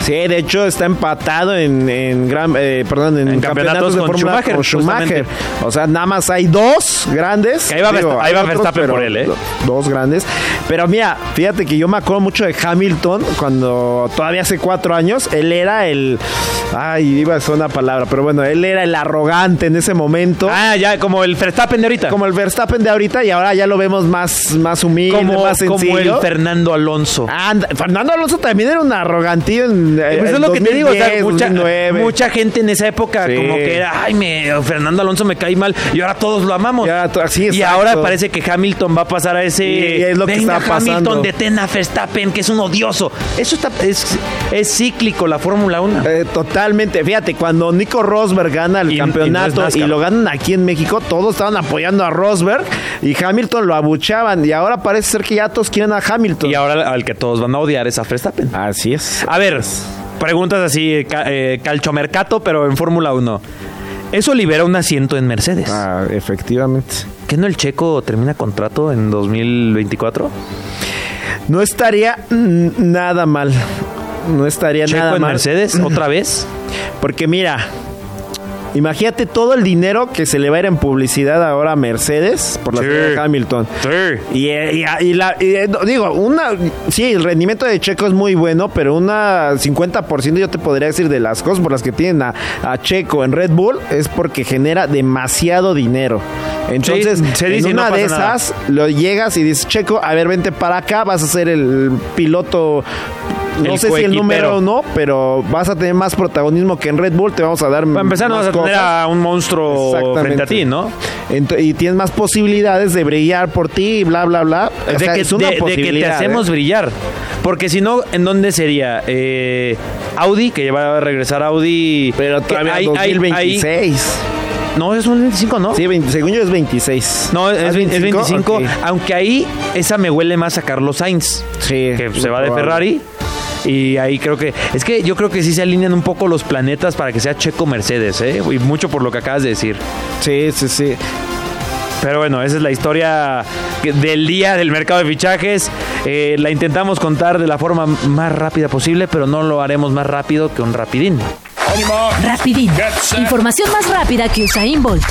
Sí, de hecho está empatado en, en gran, eh, perdón, en, En campeonatos, campeonatos de Fórmula Schumacher, con Schumacher. O sea, nada más hay dos grandes. Que ahí va ahí Verstappen por él, ¿eh? do- Dos grandes. Pero mira, fíjate que yo me acuerdo mucho de Hamilton cuando todavía hace cuatro años, él era el... Ay, iba a ser una palabra, pero bueno, él era el arrogante en ese momento. Ah, ya, como el Verstappen de ahorita. Como el Verstappen de ahorita y ahora ya lo vemos más, más humilde, como, más como sencillo. el Fernando Alonso. Anda, Fernando Alonso también era un arrogantillo en, eh, Pues es lo que te digo, o sea, 2010, mucha, 2009. mucha gente en esa época Sí. como que era, ay, me, Fernando Alonso me cae mal y ahora todos lo amamos. Ya, to- sí, y ahora parece que Hamilton va a pasar a ese, Y es lo que está pasando. Hamilton, detén a Verstappen, que es un odioso. Eso está, es, es cíclico la Fórmula 1. Eh, totalmente. Fíjate, cuando Nico Rosberg gana el Y- y no campeonato y, lo ganan aquí en México, todos estaban apoyando a Rosberg y Hamilton lo abuchaban. Y ahora parece ser que ya todos quieren a Hamilton. Y ahora al que todos van a odiar es a Verstappen. Así es. A ver, preguntas así, ca- eh, calchomercato, pero en Fórmula 1. Eso libera un asiento en Mercedes. Ah, efectivamente. ¿Qué no el checo termina contrato en 2024? No estaría nada mal. No estaría Checo nada en mal. Mercedes, otra vez. Porque mira, imagínate todo el dinero que se le va a ir en publicidad ahora a Mercedes por la Sí. de Hamilton. Sí. Y, eh, y- y la, y, eh, digo, una, sí, el rendimiento de Checo es muy bueno, pero una 50% yo te podría decir de las cosas por las que tienen a, a Checo en Red Bull es porque genera demasiado dinero. Entonces, Sí, se dice y en no una de nada. esas, lo llegas y dices, Checo, a ver, vente para acá, vas a ser el piloto. No sé si el número o no, pero vas a tener más protagonismo que en Red Bull, te vamos a dar Para empezar, no vas a tener a un monstruo frente a ti, ¿no? Y tienes más posibilidades de brillar por ti y bla, bla, bla. O de, sea, que, es una de- de que te posibilidad, hacemos ¿eh? brillar. Porque si no, ¿en dónde sería? Eh, Audi, que va a regresar Audi. Pero todavía hay- hay- 2026. hay- no, es un 25, ¿no? Sí, 20 según yo es 26. No, es, ¿Ah, 20 es 25. Ok. Aunque ahí esa me huele más a Carlos Sainz, Sí. que se va de. Ferrari. Y ahí creo que. Es que yo creo que sí se alinean un poco los planetas para que sea Checo Mercedes, ¿eh? Y mucho por lo que acabas de decir. Sí, sí, sí. Pero bueno, esa es la historia del día del mercado de fichajes. Eh, la intentamos contar de la forma más rápida posible, pero no lo haremos más rápido que un rapidín. Rapidín. Información más rápida que Usain Bolt.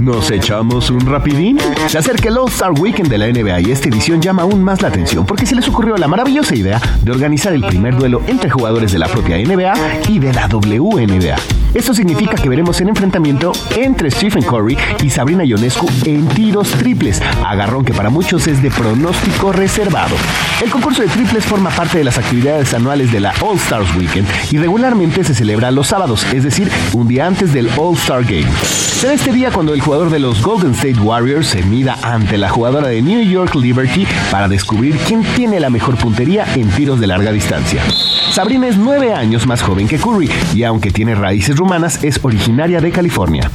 ¿Nos echamos un rapidín? Se acerca el All-Star Weekend de la NBA y esta edición llama aún más la atención porque se les ocurrió la maravillosa idea de organizar el primer duelo entre jugadores de la propia NBA y de la WNBA. Esto significa que veremos el enfrentamiento entre Stephen Curry y Sabrina Ionescu en tiros triples, agarrón que para muchos es de pronóstico reservado. El concurso de triples forma parte de las actividades anuales de la All Stars Weekend y regularmente se celebra los sábados, es decir, un día antes del All Star Game. Será este día cuando el jugador de los Golden State Warriors se mida ante la jugadora de New York Liberty para descubrir quién tiene la mejor puntería en tiros de larga distancia. Sabrina es nueve años más joven que Curry y aunque tiene raíces rumanas es originaria de California.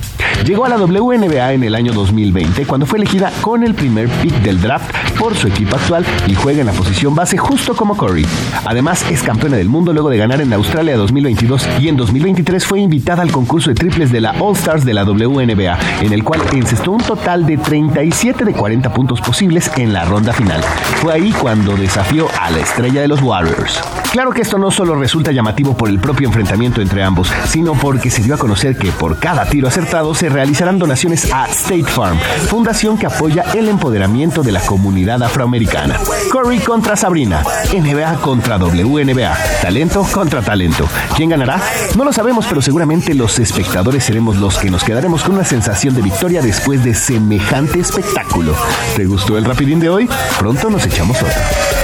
Llegó a la WNBA en el año 2020 cuando fue elegida con el primer pick del draft por su equipo actual y juega en la posición base justo como Curry. Además es campeona del mundo luego de ganar en Australia 2022 y en 2023 fue invitada al concurso de triples de la All Stars de la WNBA, en el cual encestó un total de 37 de 40 puntos posibles en la ronda final. Fue ahí cuando desafió a la estrella de los Warriors. Claro que esto no solo resulta llamativo por el propio enfrentamiento entre ambos, sino porque se dio a conocer que por cada tiro acertado se realizarán donaciones a State Farm, fundación que apoya el empoderamiento de la comunidad afroamericana. Curry contra Sabrina, NBA contra WNBA, talento contra talento. ¿Quién ganará? No lo sabemos, pero seguramente los espectadores seremos los que nos quedaremos con una sensación de victoria después de semejante espectáculo. ¿Te gustó el rapidín de hoy? Pronto nos echamos otro.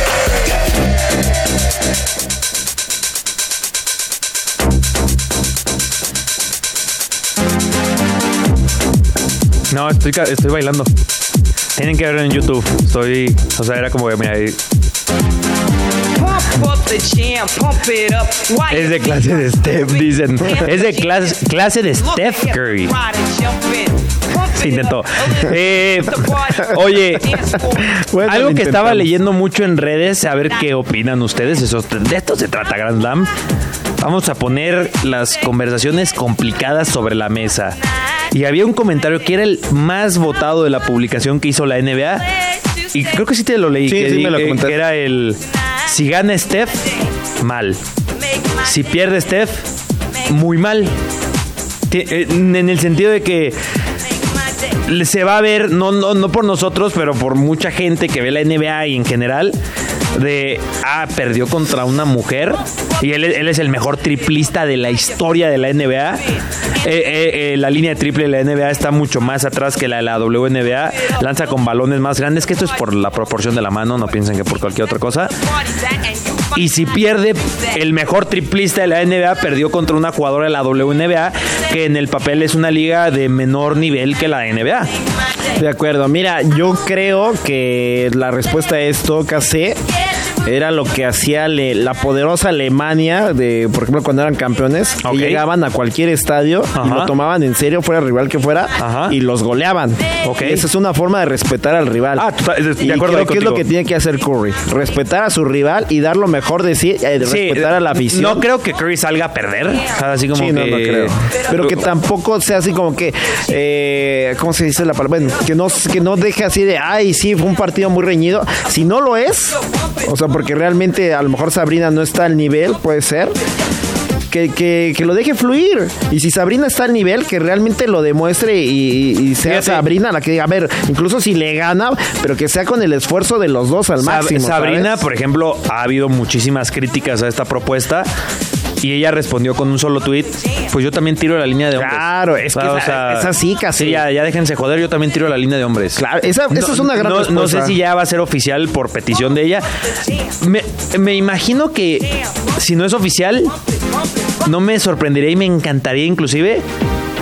No, estoy, ca- estoy bailando. Tienen que verlo en YouTube. Estoy. O sea, era como que mira, ahí. Es de clase de Steph, dicen. Es de clase, clase de Steph Curry. Se intentó. Eh, [LAUGHS] oye, [LAUGHS] Bueno, algo que estaba leyendo mucho en redes, a ver qué opinan ustedes. Eso, de esto se trata Grand Slam. Vamos a poner las conversaciones complicadas sobre la mesa. Y había un comentario que era el más votado de la publicación que hizo la NBA. Y creo que sí te lo leí. Sí, que, sí di- me lo que- comentaste. que era el. Si gana Steph, mal. Si pierde Steph, muy mal. Eh, En el sentido de que se va a ver, no, no, no por nosotros, pero por mucha gente que ve la NBA y en general, de, ah, perdió contra una mujer y él, él es el mejor triplista de la historia de la NBA. Eh, eh, eh, la línea de triple de la NBA está mucho más atrás que la de la WNBA. Lanza con balones más grandes, que esto es por la proporción de la mano, no piensen que por cualquier otra cosa. Y si pierde, el mejor triplista de la NBA perdió contra una jugadora de la WNBA, que en el papel es una liga de menor nivel que la NBA. De acuerdo, mira, yo creo que la respuesta a esto, KC, era lo que hacía le- la poderosa Alemania, de por ejemplo, cuando eran campeones, que Ok. llegaban a cualquier estadio y lo tomaban en serio, fuera el rival que fuera, Ajá. y los goleaban. Ok. Y esa es una forma de respetar al rival. Ah, total- de y acuerdo creo que es lo que tiene que hacer Curry, respetar a su rival y dar lo mejor de sí, eh, Sí, respetar a la afición. No creo que Curry salga a perder. Así como Sí, que. no, no creo. Pero que tampoco sea así como que, eh, ¿cómo se dice la palabra? Bueno, que no, que no deje así de, ay, sí, fue un partido muy reñido. Si no lo es, o sea, porque realmente a lo mejor Sabrina no está al nivel, puede ser. Que, que, que lo deje fluir. Y si Sabrina está al nivel, que realmente lo demuestre y, y sea Fíjate. Sabrina la que diga, a ver, incluso si le gana, pero que sea con el esfuerzo de los dos al Sab- máximo. Sabrina, ¿sabes? por ejemplo, ha habido muchísimas críticas a esta propuesta. Y ella respondió con un solo tweet. Pues yo también tiro la línea de hombres. Claro, es que O sea, esa sí, casi. Sí, ya, ya déjense joder, yo también tiro la línea de hombres. Claro, esa, esa es una gran no, respuesta. no sé si ya va a ser oficial por petición de ella. Me, me imagino que si no es oficial, no me sorprendería y me encantaría inclusive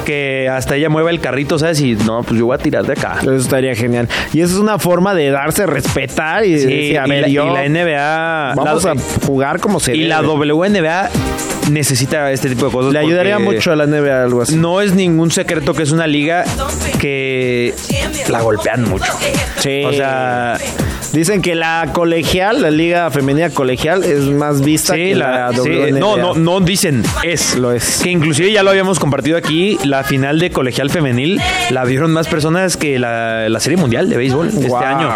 que hasta ella mueva el carrito, ¿sabes? Y no, pues yo voy a tirar de acá. Eso estaría genial. Y esa es una forma de darse respetar y de Sí, decir, a y ver, la- yo y la NBA vamos la- a jugar como se y la debe. WNBA necesita este tipo de cosas. Le ayudaría mucho a la NBA algo así. No es ningún secreto que es una liga que la golpean mucho. Sí. O sea, Dicen que la colegial, la liga femenina colegial, es más vista Sí, que la, la, sí, WNBA. no, no, no dicen, es. Lo es. Que inclusive ya lo habíamos compartido aquí, la final de colegial femenil la vieron más personas que la, la serie mundial de béisbol este Wow. año.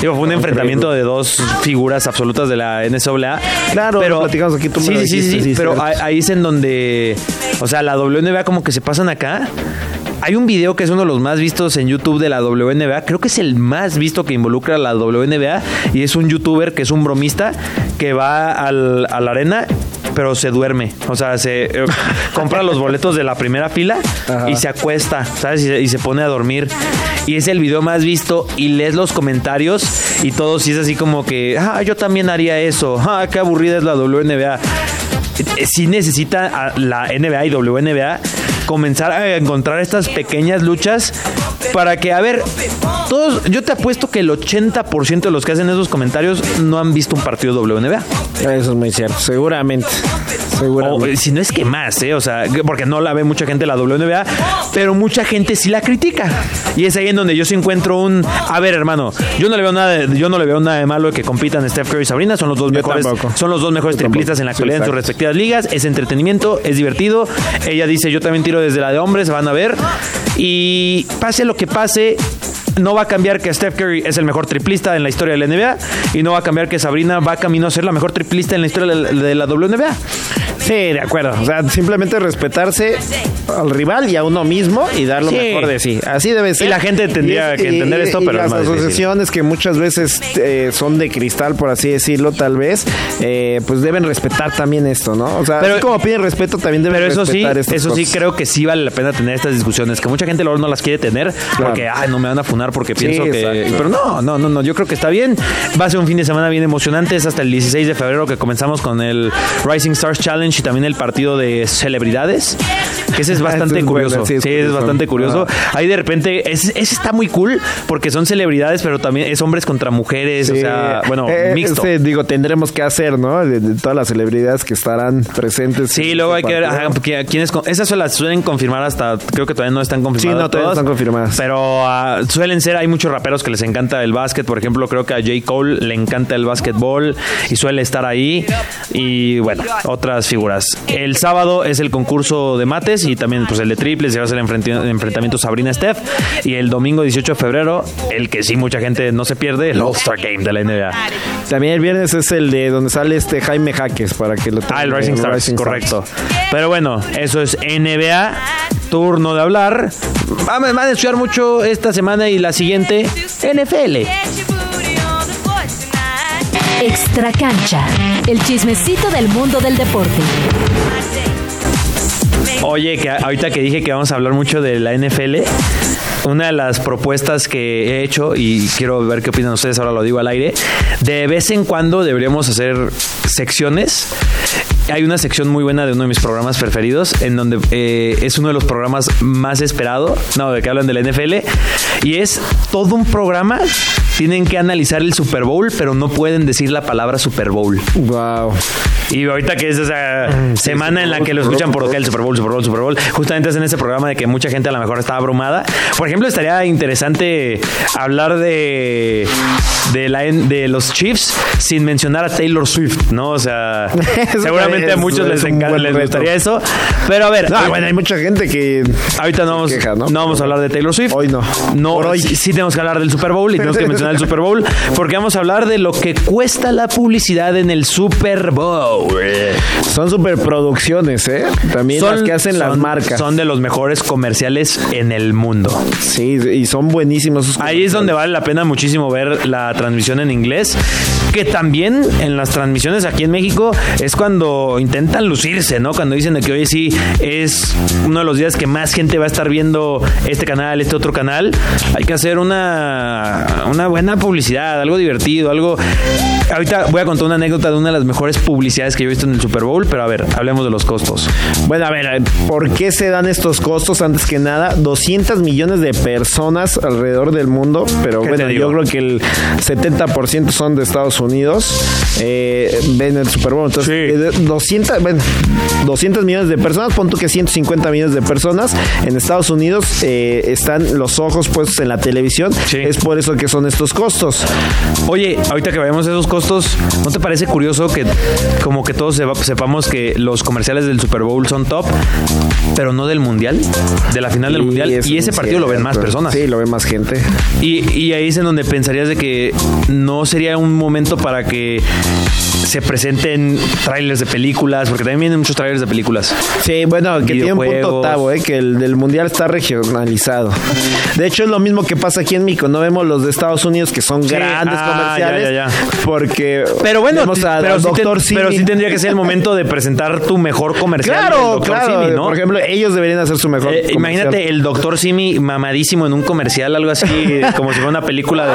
Digo, fue un enfrentamiento de dos figuras absolutas de la NCAA. Claro, lo platicamos aquí, tú me sí, lo sí, sí, sí, sí, pero cierto. ahí es en donde, o sea, la WNBA como que se pasan acá. Hay un video que es uno de los más vistos en YouTube de la WNBA. Creo que es el más visto que involucra a la WNBA. Y es un youtuber que es un bromista que va al- a la arena, pero se duerme. O sea, se eh, [LAUGHS] compra los boletos de la primera fila Ajá. y se acuesta, ¿sabes? Y se, y se pone a dormir. Y es el video más visto. Y lees los comentarios y todos, y es así como que, ah, yo también haría eso. Ah, qué aburrida es la WNBA. Eh, sí necesita a la NBA y WNBA comenzar a encontrar estas pequeñas luchas para que, a ver, todos, yo te apuesto que el 80% de los que hacen esos comentarios no han visto un partido WNBA. Eso es muy cierto, seguramente. Seguramente. si no es que más, ¿eh? O sea, que- porque no la ve mucha gente la WNBA, pero mucha gente sí la critica. Y es ahí en donde yo sí encuentro un. A ver, hermano, yo no le veo nada de, yo no le veo nada de malo que compitan Steph Curry y Sabrina. Son los dos Yo mejores. tampoco. Son los dos mejores Yo tampoco. triplistas en la Sí, actualidad en sus respectivas ligas. Es entretenimiento, es divertido. Ella dice, yo también tiro desde la de hombres, van a ver. Y pase lo que pase. No va a cambiar que Steph Curry es el mejor triplista en la historia de la NBA y no va a cambiar que Sabrina va camino a ser la mejor triplista en la historia de la, WNBA. Sí, de acuerdo. O sea, simplemente respetarse al rival y a uno mismo y dar lo Sí. mejor de sí. Así debe ser. la gente tendría Y que entender esto, y pero es las difícil. asociaciones que muchas veces eh, son de cristal, por así decirlo, tal vez, eh, pues deben respetar también esto, ¿no? O sea, Pero- así como piden respeto, también deben Pero eso sí, respetar eso sí creo que sí vale la pena tener estas discusiones, que mucha gente luego no las quiere tener porque ay, no me van a funar porque pienso que exacto. pero no, no, no, no, yo creo que está bien. Va a ser un fin de semana bien emocionante, es hasta el 16 de febrero que comenzamos con el Rising Stars Challenge y también el partido de celebridades. Que ese es Ah, bastante es curioso. sí, sí, es bastante curioso. Ah. Ahí de repente, ese, ese está muy cool porque son celebridades, pero también es hombres contra mujeres, o sea, bueno, eh, mixto. ese, digo, tendremos que hacer, ¿no? De, de todas las celebridades que estarán presentes. Sí, luego hay este que ver ajá, porque quiénes esas se las suelen confirmar hasta creo que todavía no están confirmadas. Sí, no, todavía no todas, están confirmadas. Pero ah, suelen ser, hay muchos raperos que les encanta el básquet, por ejemplo, creo que a J. Cole le encanta el básquetbol y suele estar ahí y bueno, otras figuras. El sábado es el concurso de mates y también pues el de triples, y va a ser el enfrentamiento Sabrina Steph y el domingo 18 de febrero, el que sí mucha gente no se pierde, el All-Star Game de la NBA. También el viernes es el de donde sale este Jaime Jaques para que lo Ah, el Rising Stars, Rising correcto. Pero bueno, eso es NBA. Turno de hablar. Vamos van a estudiar mucho esta semana y la siguiente. NFL. Extra cancha. El chismecito del mundo del deporte. Oye, que ahorita que dije que vamos a hablar mucho de la NFL, una de las propuestas que he hecho y quiero ver qué opinan ustedes, ahora lo digo al aire, de vez en cuando deberíamos hacer secciones. Hay una sección muy buena de uno de mis programas preferidos, en donde eh, es uno de los programas más esperado, no, de que hablan de la NFL, y es todo un programa. Tienen que analizar el Super Bowl, pero no pueden decir la palabra Super Bowl. Wow. Y ahorita que es esa semana en la que lo escuchan por acá el Super Bowl, Super Bowl, Super Bowl, justamente es en ese programa de que mucha gente a lo mejor está abrumada. Por ejemplo, estaría interesante hablar de de, la, de los Chiefs sin mencionar a Taylor Swift, ¿no? O sea, [LAUGHS] seguramente a muchos es les, encanta- les reto. gustaría eso. Pero a ver, No, bueno, hay mucha gente que Ahorita no vamos, queja, ¿no? ¿no? vamos a hablar de Taylor Swift. Hoy no. No, Por hoy. Sí, sí tenemos que hablar del Super Bowl y tenemos que [LAUGHS] mencionar el Super Bowl porque vamos a hablar de lo que cuesta la publicidad en el Super Bowl. son superproducciones, ¿eh? También las que hacen las marcas. Son de los mejores comerciales en el mundo. Sí, y son buenísimos. Ahí es donde vale la pena muchísimo ver la transmisión en inglés, que también en las transmisiones aquí en México es cuando intentan lucirse, ¿no? Cuando dicen de que hoy sí es uno de los días que más gente va a estar viendo este canal, este otro canal. Hay que hacer una, una buena publicidad, algo divertido, algo... Ahorita voy a contar una anécdota de una de las mejores publicidades que yo he visto en el Super Bowl, pero a ver, hablemos de los costos. Bueno, a ver, ¿por qué se dan estos costos? Antes que nada, 200 millones de personas alrededor del mundo, pero ¿Qué bueno, yo creo que el 70% son de Estados Unidos. Eh, ven el Super Bowl. Entonces, Sí. eh, 200, bueno, 200 millones de personas, pon tú que 150 millones de personas en Estados Unidos eh, están los ojos puestos en la televisión. Sí. Es por eso que son estos costos. Oye, ahorita que vayamos a esos costos, ¿no te parece curioso que como que todos sepa- sepamos que los comerciales del Super Bowl son top, pero no del Mundial? De la final del Mundial. Y ese partido lo ven más personas. Sí, lo ven más gente. Y, y ahí es en donde pensarías de que no sería un momento para que se presenten trailers de películas, porque también vienen muchos trailers de películas. Sí, bueno, que tiene un punto octavo, eh, que el del mundial está regionalizado. De hecho, es lo mismo que pasa aquí en México. No vemos los de Estados Unidos que son Sí, grandes ah, comerciales. ya, ya, ya. Porque. Pero bueno, a- pero, al sí, pero sí tendría que ser el momento de presentar tu mejor comercial. Claro, claro. Simi, ¿no? Por ejemplo, ellos deberían hacer su mejor. Eh, comercial. imagínate el doctor Simi mamadísimo en un comercial, algo así, como si fuera una película de.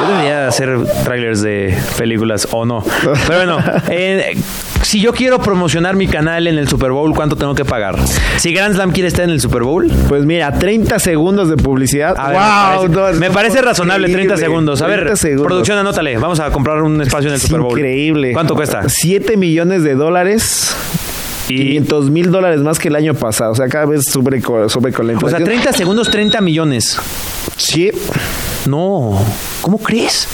Yo debería hacer trailers de películas o no. Pero bueno, [LAUGHS] eh, si yo quiero promocionar mi canal en el Super Bowl, ¿cuánto tengo que pagar? Si Grand Slam quiere estar en el Super Bowl. Pues mira, 30 segundos de publicidad. A ver, wow, me parece, no, me no, parece razonable 30 increíble. segundos. A ver, 30 segundos. producción, anótale. Vamos a comprar un espacio en el Es Super Bowl. Increíble. ¿Cuánto cuesta? 7 millones de dólares. Y, 500 mil dólares más que el año pasado. O sea, cada vez sube, sube con la o sea, inflación. 30 segundos, 30 millones. Sí, No, ¿cómo crees?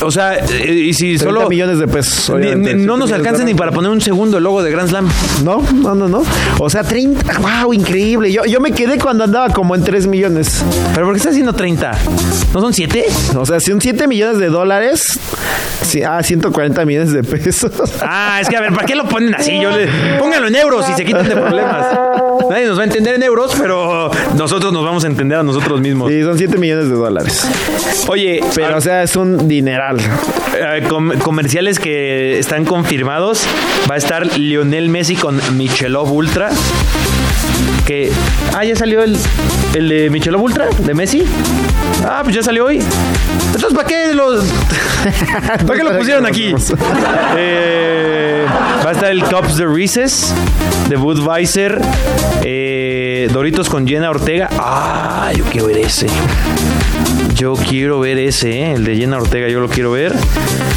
O sea, eh, y si 30 solo... millones de pesos. ni- no 7 nos alcanza ni para poner un segundo logo de Grand Slam. No, no, no, no. O sea, 30. ¡Wow! Increíble. Yo, yo me quedé cuando andaba como en 3 millones. ¿Pero por qué está haciendo 30? ¿No son 7? O sea, si un 7 millones de dólares. Sí, ah, 140 millones de pesos. Ah, es que a ver, ¿para qué lo ponen así? Yo le... Pónganlo en euros y se quitan de problemas. [LAUGHS] [LAUGHS] Nadie nos va a entender en euros, pero nosotros nos vamos a entender a nosotros mismos. Sí, son 7 millones de dólares. Oye, Pero, o sea, es un dineral. Eh, com- comerciales que están confirmados. Va a estar Lionel Messi con Michelob Ultra. Que. Ah, ya salió el, el de Michelob Ultra, de Messi. Ah, pues ya salió hoy. Entonces, ¿para qué los. [LAUGHS] ¿Para qué lo pusieron aquí? [LAUGHS] Eh, va a estar el Cups de Reese's, de Budweiser, eh, Doritos con Jenna Ortega. Ah, yo quiero ver ese. Yo quiero ver ese, ¿eh? el de Jenna Ortega, yo lo quiero ver.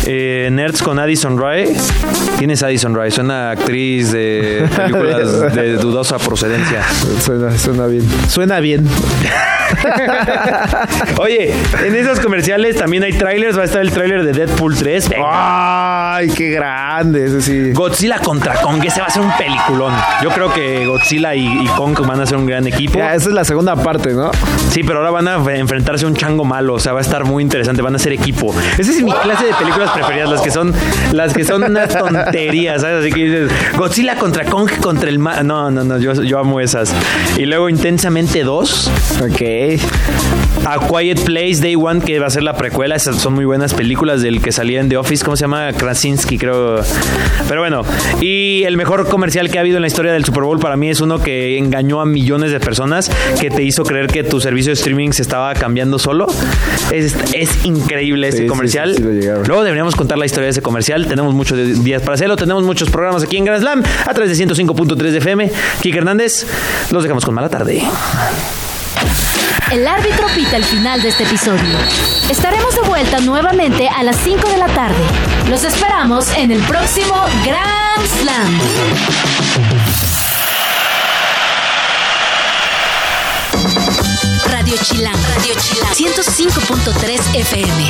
Eh, Nerds con Addison Rae. ¿Quién es Addison Rae? Suena actriz de películas [LAUGHS] de dudosa procedencia. Suena, suena bien. Suena bien. [LAUGHS] Oye, en esos comerciales también hay trailers. Va a estar el trailer de Deadpool 3. Venga. ¡Ay, qué grande! Ese sí. Godzilla contra Kong, ese va a ser un peliculón. Yo creo que Godzilla y, y Kong van a ser un gran equipo. Ya, esa es la segunda parte, ¿no? Sí, pero ahora van a enfrentarse a un chango o sea, va a estar muy interesante, van a ser equipo. Esa es mi clase de películas preferidas, las que son las que son unas tonterías, ¿sabes? Así que dices, Godzilla contra Kong contra el ma No, no, no, yo, yo amo esas. Y luego Intensamente 2, Ok. A Quiet Place Day One, que va a ser la precuela, esas son muy buenas películas del que salía en The Office, ¿cómo se llama? Krasinski, creo. Pero bueno, y el mejor comercial que ha habido en la historia del Super Bowl para mí es uno que engañó a millones de personas, que te hizo creer que tu servicio de streaming se estaba cambiando solo. Es, es increíble ese Sí, comercial. sí, sí. Luego deberíamos contar la historia de ese comercial. Tenemos muchos días para hacerlo. Tenemos muchos programas aquí en Grand Slam a través de 105.3 de FM. Kike Hernández, los dejamos con mala tarde. El árbitro pita el final de este episodio. Estaremos de vuelta nuevamente a las 5 de la tarde. Los esperamos en el próximo Grand Slam. Radio Chilán, Radio Chilán, 105.3 FM.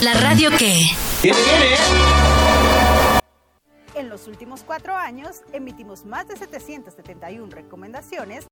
La radio que... En los últimos cuatro años emitimos más de 771 recomendaciones